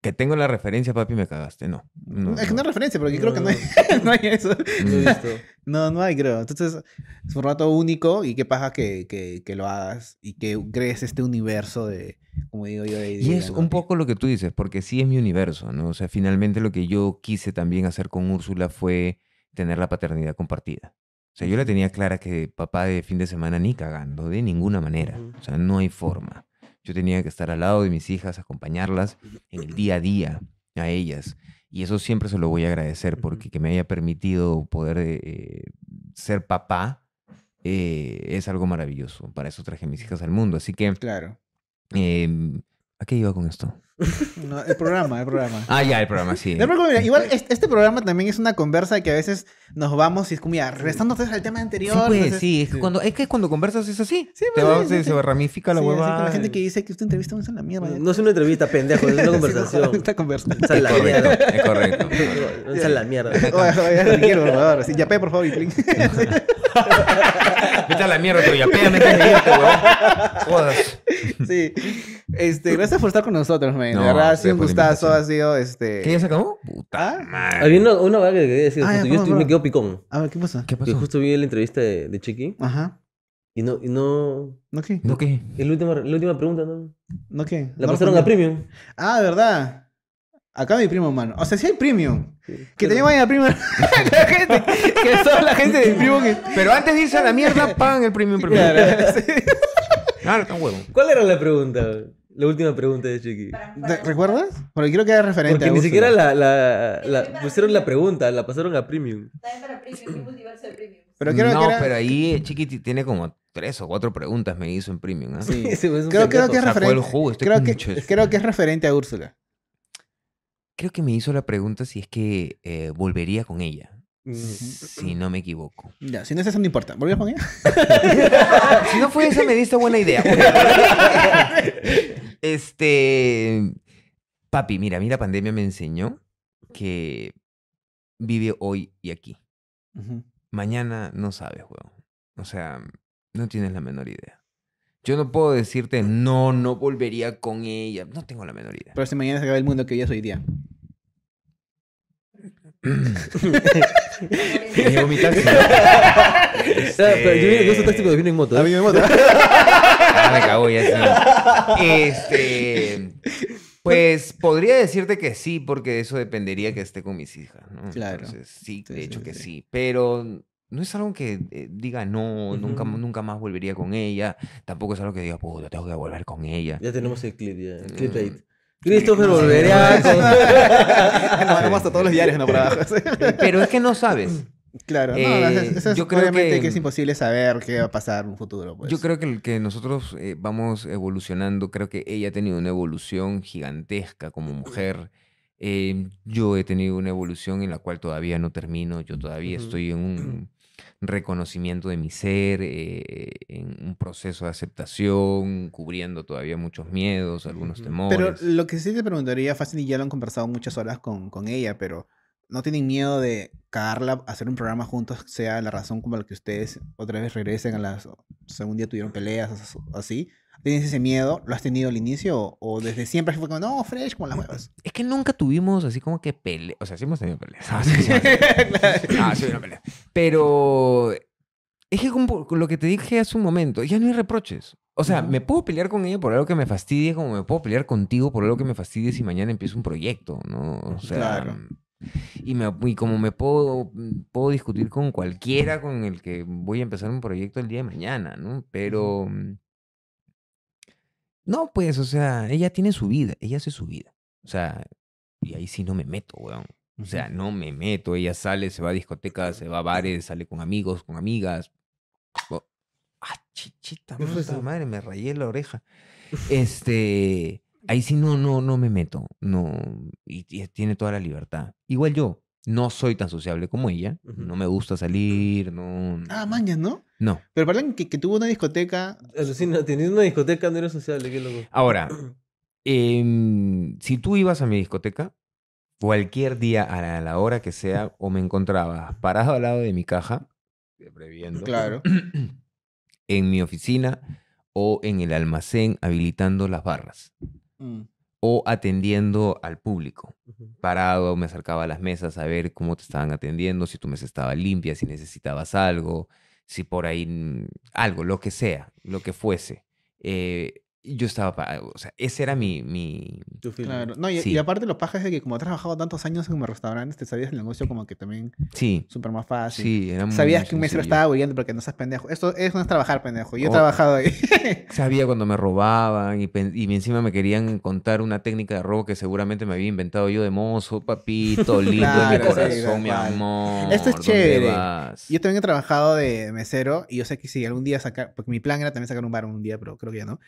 Que tengo la referencia, papi, me cagaste. No. no, es que no es referencia, porque No, creo que no hay, no hay eso. No, no hay, creo. Entonces, es un rato único y qué paja que, que, que lo hagas y que crees este universo de, como digo yo, de... Y es un poco lo que tú dices, porque sí es mi universo, ¿no? O sea, finalmente lo que yo quise también hacer con Úrsula fue tener la paternidad compartida. O sea, yo la tenía clara que papá de fin de semana ni cagando, de ninguna manera. O sea, no hay forma. Yo tenía que estar al lado de mis hijas, acompañarlas en el día a día. a ellas. Y eso siempre se lo voy a agradecer porque que me haya permitido poder eh, ser papá eh, es algo maravilloso. Para eso traje a mis hijas al mundo. Así que, Claro. em, ¿a qué iba con esto? No, el programa, el programa. Ah, ya, el programa, sí. Programa, mira, igual este, este programa también es una conversa que a veces nos vamos y es como, ya, regresando al tema Sí, anterior. pues, entonces- sí, es que, sí. Cuando, es que cuando conversas es así. Sí, Te pues, va- sí, se, sí, se sí. ramifica la Sí, hueva. la gente que dice que esta entrevista no es la mierda. No es una entrevista, pendejo, es una conversación. Esta conversación. Esa es la correcto, mierda. es correcto. Esa es la mierda. Oye, quiero, por favor. Sí, yapé, por favor, y plin. Vete a la mierda, pero. Jodas. Sí. Este, gracias por estar con nosotros, man. No, de verdad, ha sido un gustazo, ha sido este. ¿Qué ya se acabó? Puta Ah. madre. Había una, una vaga que quería decir. Ah, ya, yo estoy- me quedo picón. A ver, ¿qué pasa? ¿Qué Que pasó? justo vi la entrevista de, de Chiqui Ajá. y no, y no. ¿No qué? ¿No qué? es La última, la última pregunta, ¿no? ¿No qué? La No pasaron a Premium. Ah, ¿verdad? Acá mi primo, mano. O sea, sí hay premium. Sí. Que te vayan a premium. la gente, que son la gente del premium que... Pero antes de irse a la mierda, pagan el premium primero. Claro, sí. Claro, tan huevo. ¿Cuál era la pregunta? La última pregunta de Chiqui. ¿Te- ¿Recuerdas? Porque creo que era referente Porque a ni Úrsula. siquiera la, la, la- pusieron la pregunta, la pasaron a Premium. También para Premium, multiverso de Premium. Pero creo no, que era... pero ahí Chiqui tiene como tres o cuatro preguntas me hizo en premium. ¿ah? Sí. Ese es un Creo, creo que es Sacó el referente... jugo, creo, que, creo que es referente a Úrsula. Creo que me hizo la pregunta si es que eh, volvería con ella. Si no me equivoco. Ya, si no es eso, no importa. ¿Volvías con ella? si no fue esa, me diste buena idea. este. Papi, mira, a mí la pandemia me enseñó que vive hoy y aquí. Mañana no sabes, weón. O sea, no tienes la menor idea. Yo no puedo decirte, no, no volvería con ella. No tengo la menor idea. Pero si mañana se acaba el mundo que hoy es hoy día. Me taxi. Ah, pero yo vi que esos taxis cuando vienen en moto. ¿eh? A mí me mata. Ah, me cago ya sí. Este. Pues podría decirte que sí, porque eso dependería que esté con mis hijas, ¿no? Claro. Entonces, sí, Sí, de sí, hecho que sí. sí. Pero no es algo que eh, diga no, nunca, Ujú. nunca más volvería con ella. Tampoco es algo que diga, puta, tengo que volver con ella. Ya tenemos el clip, ya. El clip Mm. Christopher volvería con... Nos mandamos a todos los diarios, no por abajo. Pero es que no sabes. claro, no, Eh, eso, es yo creo obviamente que... que- es imposible saber qué va a pasar en un futuro. Pues. Yo creo que, nosotros eh, vamos evolucionando. Creo que ella ha tenido una evolución gigantesca como mujer. Eh, yo he tenido una evolución en la cual todavía no termino. Yo todavía estoy en un reconocimiento de mi ser, eh, en un proceso de aceptación, cubriendo todavía muchos miedos, algunos temores. Pero lo que sí te preguntaría, fácil y ya lo han conversado muchas horas con, con ella, pero ¿no tienen miedo de cagarla, hacer un programa juntos, sea la razón como la que ustedes otra vez regresen a las... O sea, un día tuvieron peleas así? ¿Tienes ese miedo? ¿Lo has tenido al inicio o, o desde siempre fue como, no, fresh, como las huevas? Es que nunca tuvimos así como que peleas. O sea, sí hemos tenido peleas. Ah, sí, sí Ah, sí, una pelea. Pero es que como lo que te dije hace un momento, ya no hay reproches. O sea, me puedo pelear con ella por algo que me fastidie, como me puedo pelear contigo por algo que me fastidie si mañana empiezo un proyecto, ¿no? O sea, Claro. Y, me, y como me puedo, puedo discutir con cualquiera con el que voy a empezar un proyecto el día de mañana, ¿no? Pero... mm, No, pues, o sea, ella tiene su vida, ella hace su vida. O sea, y ahí sí no me meto, weón. O sea, no me meto. Ella sale, se va a discotecas, se va a bares, sale con amigos, con amigas. O- Ah, chichita, madre, me rayé la oreja. Este, ahí sí no, no, no me meto. No, y, y tiene toda la libertad. Igual yo, no soy tan sociable como ella. No me gusta salir, no. Ah, mañas, ¿no? No. Pero para que, que tuvo una discoteca... Alucina, teniendo una discoteca no eres sociable, qué loco. Ahora, em, si tú ibas a mi discoteca, cualquier día a la, a la hora que sea, o me encontrabas parado al lado de mi caja, bebiendo, Claro. en mi oficina o en el almacén habilitando las barras Mm. o atendiendo al público. Parado, me acercaba a las mesas a ver cómo te estaban atendiendo, si tu mesa estaba limpia, si necesitabas algo, si por ahí mm, algo, lo que sea, lo que fuese. Eh, yo estaba, pa- o sea, ese era mi, mi, Tu. Claro. No, y, Sí. y aparte los pajas es que como has trabajado tantos años en restaurantes, te sabías el negocio como que también sí, súper más fácil. sí, era muy Sabías que un mesero estaba huyendo porque no seas pendejo. Esto, eso no es trabajar, pendejo. Yo he Oh. trabajado ahí. Sabía cuando me robaban y, y encima me querían contar una técnica de robo que seguramente me había inventado yo de mozo, papito, lindo de Claro, mi corazón, mi amor. Esto es ¿dónde chévere. vas? Yo también he trabajado de mesero y yo sé que si algún día sacar, porque mi plan era también sacar un bar un día, pero creo que ya no.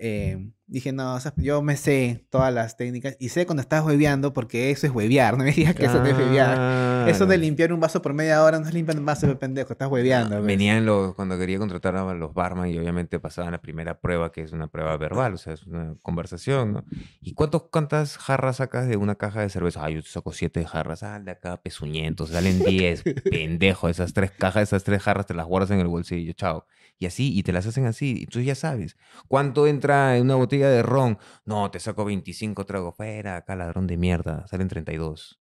Eh, dije, no, o sea, yo me sé todas las técnicas y sé cuando estás hueveando porque eso es huevear, no me digas que eso no es huevear. Eso de Claro. limpiar un vaso por media hora no es limpiar un vaso de pendejo, estás hueveando. pues. Venían los, cuando quería contratar a los barman y obviamente pasaban la primera prueba, que es una prueba verbal, o sea, es una conversación, ¿no? ¿Y cuántos, cuántas jarras sacas de una caja de cerveza? Ah, yo saco siete jarras. Ah, de acá pezuñentos, salen diez. Pendejo, esas tres cajas, esas tres jarras te las guardas en el bolsillo, chao. Y así, y te las hacen así, y tú ya sabes. ¿Cuánto entra en una botella de ron? No, te saco 25 tragos. Fuera, acá ladrón de mierda, salen 32.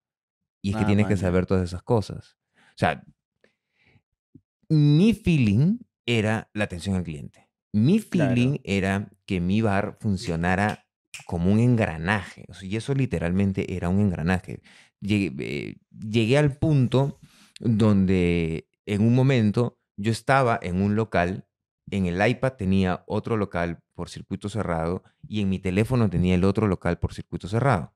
Y es que Ah, tienes que man, saber todas esas cosas. O sea, mi feeling era la atención al cliente. Mi Claro. feeling era que mi bar funcionara como un engranaje. O sea, y eso literalmente era un engranaje. Llegué, eh, llegué al punto donde en un momento yo estaba en un local, en el iPad tenía otro local por circuito cerrado y en mi teléfono tenía el otro local por circuito cerrado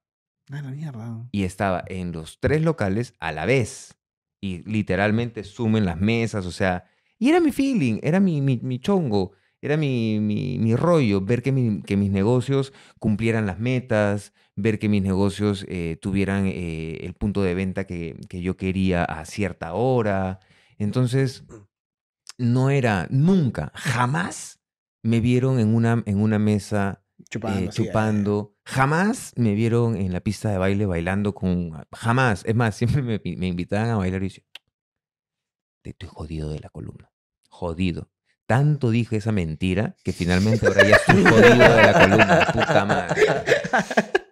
Ah, la mierda. y estaba en los tres locales a la vez. Y literalmente sumen las mesas, o sea, y era mi feeling, era mi, mi, mi chongo, era mi, mi, mi rollo, ver que, mi- que mis negocios cumplieran las metas, ver que mis negocios eh, tuvieran eh, el punto de venta que, que yo quería a cierta hora. Entonces, no era, nunca, jamás me vieron en una, en una mesa Chupando. eh, sí, chupando. Jamás me vieron en la pista de baile bailando con... Jamás. Es más, siempre me, me invitaban a bailar y decía, te estoy jodido de la columna. Jodido. Tanto dije esa mentira que finalmente ahora ya estoy jodido de la columna. Puta madre.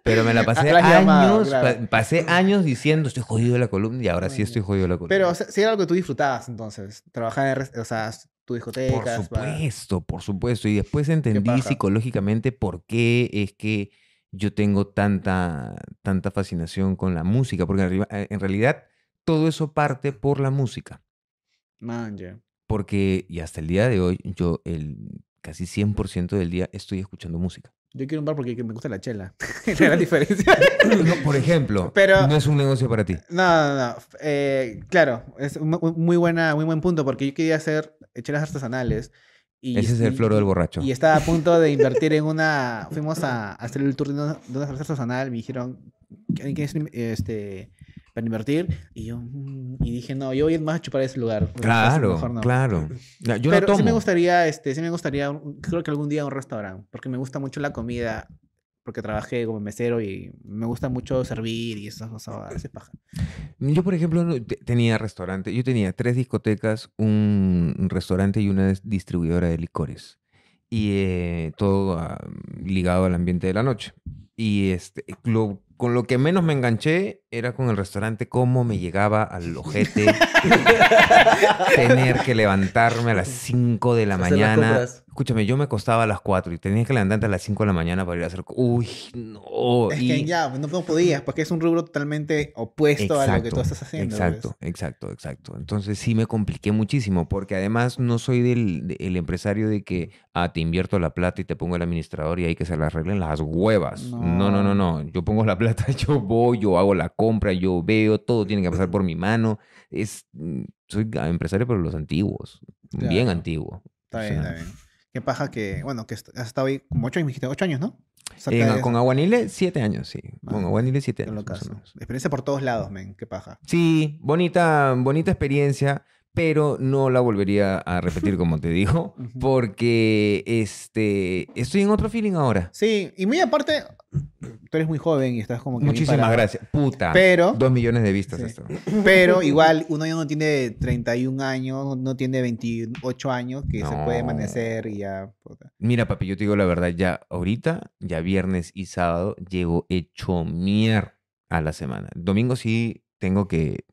Pero me la pasé La has llamado, años, claro. pa- pasé años diciendo estoy jodido de la columna y ahora sí estoy jodido de la columna. Pero o sea, si era algo que tú disfrutabas entonces, trabajar en, o sea, tu Por discoteca. supuesto, por supuesto. Y después entendí psicológicamente por qué es que yo tengo tanta, tanta fascinación con la música, porque en, eh, en realidad todo eso parte por la música. Man. Porque, y hasta el día de hoy, yo el casi 100% del día estoy escuchando música. Yo quiero un bar porque me gusta la chela. Es la gran diferencia. No, por ejemplo, Pero- no es un negocio para ti. No, no, no. Eh, claro, es un mu- muy, buena, muy buen punto porque yo quería hacer chelas artesanales. Y, Ese es el floro del borracho. Y estaba a punto de invertir en una. Fuimos a, hacer el tour de una, de una cerveza artesanal. Me dijeron, ¿alguien quiere hacer, este, para invertir? Y yo, mm, y dije, no, yo voy a ir más a chupar ese lugar. Claro, Mejor no. claro. Yo Pero no tomo. sí me gustaría, este, sí me gustaría, creo que algún día un restaurante, porque me gusta mucho la comida, porque trabajé como mesero y me gusta mucho servir y esas cosas, veces paja. Yo, por ejemplo, tenía restaurante. Yo tenía tres discotecas, un restaurante y una dis- distribuidora de licores. Y eh, todo ah, ligado al ambiente de la noche. Y este, lo- con lo que menos me enganché era con el restaurante, cómo me llegaba al ojete tener que levantarme a las 5 de la Hacer mañana. Escúchame, yo me acostaba a las 4 y tenía que levantarte a las 5 de la mañana para ir a hacer... Uy, no. Es y- que ya, pues, no, no podías, porque es un rubro totalmente opuesto a lo que tú estás haciendo. pues. Exacto, exacto, exacto. Entonces sí me compliqué muchísimo porque además no soy del de- el empresario de que ah, te invierto la plata y te pongo el administrador y hay que se la arreglen las huevas. No. no, no, no, Yo pongo la plata, yo voy, yo hago la compra, yo veo, todo tiene que pasar por mi mano. Es, mm, soy ah, empresario pero los antiguos, bien antiguo. Está O bien, sea, está bien. Qué paja que, bueno, que has estado ahí como ocho años, me dijiste, ocho años, ¿no? De con. Aguanile, siete años, sí. Con Ah, Aguanile, siete años. más o locazo. menos. Experiencia por todos lados, men, qué paja. Sí, bonita, bonita experiencia, pero no la volvería a repetir, como te digo, porque este, estoy en otro feeling ahora. Sí, y muy aparte, tú eres muy joven y estás como que Muchísimas gracias. Puta. Pero, Dos millones de vistas Sí. esto. pero igual uno ya no tiene 31 años, no- tiene 28 años, que se puede amanecer y ya. puta. Mira, papi, yo te digo la verdad, ya ahorita, ya viernes y sábado, llego hecho mier a la semana. Domingo sí tengo que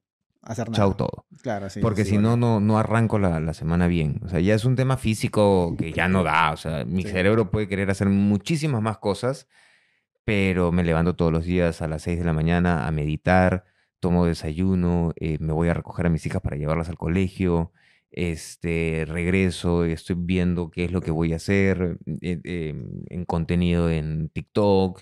hacer nada. chau todo. Claro, sí. Porque sí, si no, bueno. no, no arranco la, la semana bien. O sea, ya es un tema físico que ya no da. O sea, mi Sí. cerebro puede querer hacer muchísimas más cosas, pero me levanto todos los días a las 6 de la mañana a meditar, tomo desayuno, eh, me voy a recoger a mis hijas para llevarlas al colegio, este, regreso, estoy viendo qué es lo que voy a hacer eh, eh, en contenido en TikTok,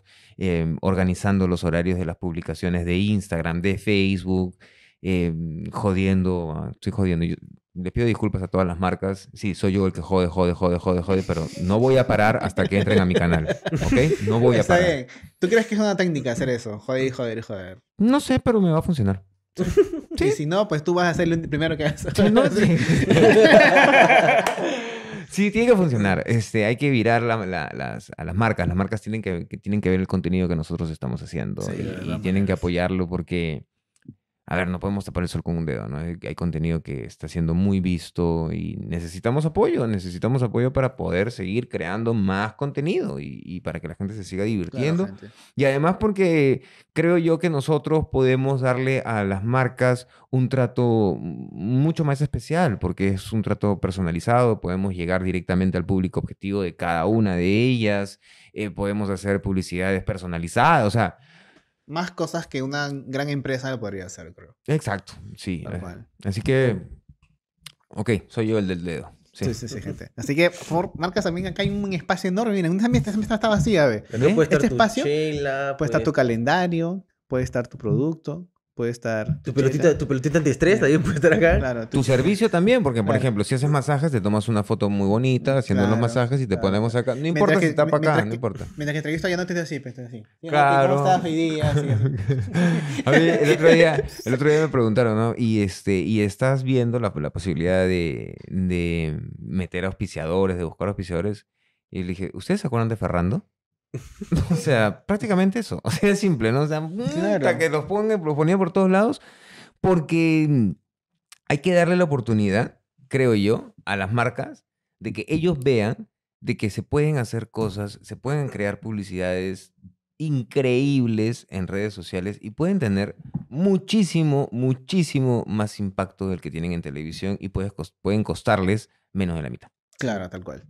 organizando los horarios de las publicaciones de Instagram, de Facebook, eh, jodiendo, ah, estoy jodiendo. Yo, les pido disculpas a todas las marcas. Sí, soy yo el que jode, jode, jode, jode, jode, pero no voy a parar hasta que entren a mi canal. ¿Ok? No voy a parar. bien. ¿Tú crees que es una técnica hacer eso? Joder, joder, joder. No sé, pero me va a funcionar. Y si no, pues tú vas a ser el primero que hagas. Sí, no, sí. Sí, tiene que funcionar. Este, hay que virar la- la- las, a las marcas. Las marcas tienen que, que tienen que ver el contenido que nosotros estamos haciendo Sí, y, tienen que apoyarlo porque, a ver, no podemos tapar el sol con un dedo, ¿no? Hay, contenido que está siendo muy visto y necesitamos apoyo. Necesitamos apoyo para poder seguir creando más contenido y, y para que la gente se siga divirtiendo. Claro. Y además porque creo yo que nosotros podemos darle a las marcas un trato mucho más especial, porque es un trato personalizado, podemos llegar directamente al público objetivo de cada una de ellas, eh, podemos hacer publicidades personalizadas, o sea, Más cosas que una gran empresa lo podría hacer, creo. exacto, sí. Eh. Así que, ok, soy yo el del dedo. Sí. Sí, sí, sí, gente. Así que, por favor, marcas también acá hay un espacio enorme. Miren, esta mesa, esta está vacía, ve. Estar Este espacio chela, Puede estar tu calendario, puede estar tu producto, puede estar... tu pelotita, tu pelotita antiestrés también puede estar acá. Claro, Tu servicio también, porque por Claro. ejemplo, si haces masajes, te tomas una foto muy bonita haciendo los Claro, masajes y te claro. ponemos acá. No importa que- si está para acá, no importa. Mientras que entrevisto ya no te así, pues, así. Claro. ¿Cómo estás hoy día? Así, así. A mí el otro día, el otro día me preguntaron, ¿no? Y este, y estás viendo la, la posibilidad de, de meter auspiciadores, de buscar auspiciadores. Y le dije, ¿ustedes se acuerdan de Ferrando? o sea, prácticamente eso. O sea, es simple, ¿no? O sea, Claro. puta, que los, ponga, los ponía por todos lados. Porque mm, hay que darle la oportunidad, creo yo, a las marcas de que ellos vean de que se pueden hacer cosas, se pueden crear publicidades increíbles en redes sociales y pueden tener muchísimo, muchísimo más impacto del que tienen en televisión y pueden costarles menos de la mitad. Claro, tal cual.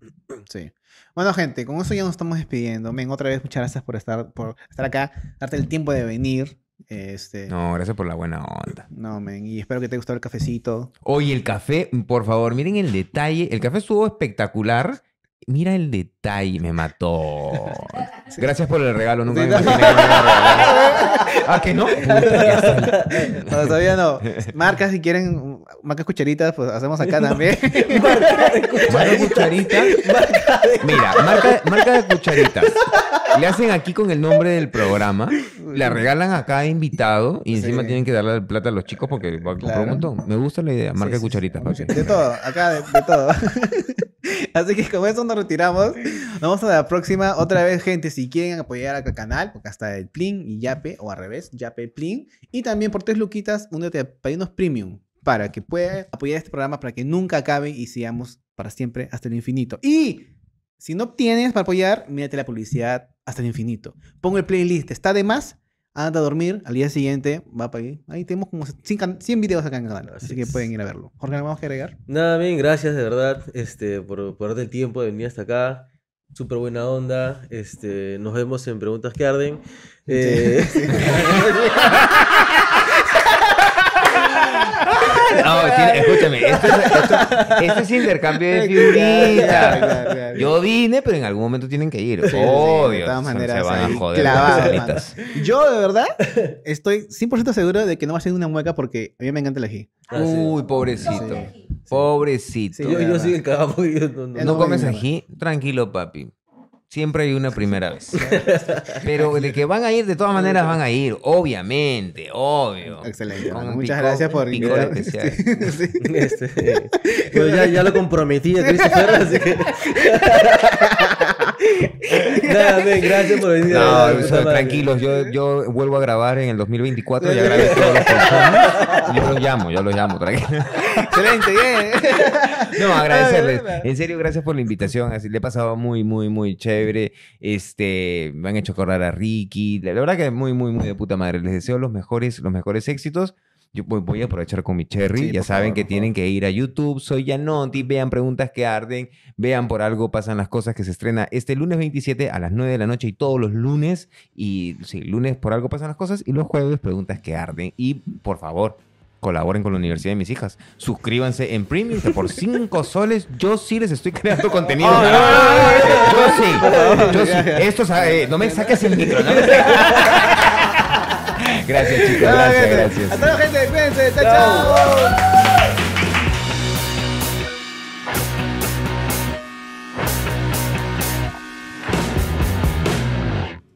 Sí. Bueno, gente, con eso ya nos estamos despidiendo. Men, otra vez muchas gracias por estar, por estar acá, darte el tiempo de venir. Este, no. No, gracias por la buena onda. men, y espero que te haya gustado el cafecito. Oye, el café, por favor, miren el detalle. El café estuvo espectacular. Mira el detalle, me mató. Gracias por el regalo, nunca Sí, me no. imaginé que me regalar. ¿Ah, que no? Puta, No, todavía no. Marcas, si quieren, marcas cucharitas, pues hacemos acá también. Marca de cucharita. Mira, marca, marca de cucharitas. Le hacen aquí con el nombre del programa. La regalan a cada invitado y encima Sí. tienen que darle plata a los chicos porque va a comprar Claro. un montón. Me gusta la idea. Marca de cucharitas. De todo, acá de, de todo. Así que con eso nos retiramos. Nos vemos a la próxima. Otra vez, gente, si quieren apoyar al canal, porque hasta el Plin y Yape, o al revés, Yape Plin. Y también por tres luquitas, únete a Padrinos Premium para que pueda apoyar este programa para que nunca acabe y sigamos para siempre hasta el infinito. Y si no tienes para apoyar, mírate la publicidad hasta el infinito. Pongo el playlist, está de más. Anda a dormir, al día siguiente va para ahí. Ahí tenemos como 100, 100 videos acá en el canal, así, Así que es. pueden ir a verlo. Jorge, ¿algo más que agregar? Nada, bien, gracias de verdad este, por, por darte el tiempo de venir hasta acá. Súper buena onda. Este, nos vemos en Preguntas que Arden. Eh, No, tiene- escúchame. Esto es, esto- esto es intercambio de figuritas. claro, claro. Yo vine, pero en algún momento tienen que ir. Sí, sí, Obvio. de todas se- maneras, se van a joder clavado, las. Yo, de verdad, estoy 100% seguro de que no va a ser una mueca porque a mí me encanta el ají. ah, sí. Uy, pobrecito. Sí. Pobrecito. Sí, yo, yo cagado porque yo no, no- ¿No comes ají? Tranquilo, papi. Siempre hay una primera vez. Pero de que van a ir, de todas maneras van a ir. Obviamente, obvio. Excelente. Muchas picor- gracias por invitarme. especial. Sí. Este, yo ya, ya lo comprometí a Christopher, así que. Nada, gracias por venir. No, o sea, tranquilos, yo, yo vuelvo a grabar en el 2024, ya grabé todos los colchones. Yo los llamo, yo los llamo, tranquilo. Excelente, bien. No, agradecerles. Ay, verdad. En serio, gracias por la invitación. Así le he pasado muy, muy, muy chévere. Este, me han hecho acordar a Ricky. La la verdad que muy, muy, muy de puta madre. Les deseo los mejores, los mejores éxitos. Yo voy, voy a aprovechar con mi cherry. Sí, ya saben favor, que tienen que ir a YouTube. Soy Yanoti. Vean preguntas que arden. Vean por algo pasan las cosas que se estrena este lunes 27 a las 9 de la noche y todos los lunes. Y sí, lunes por algo pasan las cosas y los jueves preguntas que arden. Y por favor, colaboren con la Universidad de mis hijas. Suscríbanse en Premium, que por 5 soles yo sí les estoy creando contenido. Yo sí, yo sí. Esto, eh, no me saques el micro. ¿no? Gracias, chicos. Gracias, gracias. Hasta luego, gente. Cuídense. chao. chao.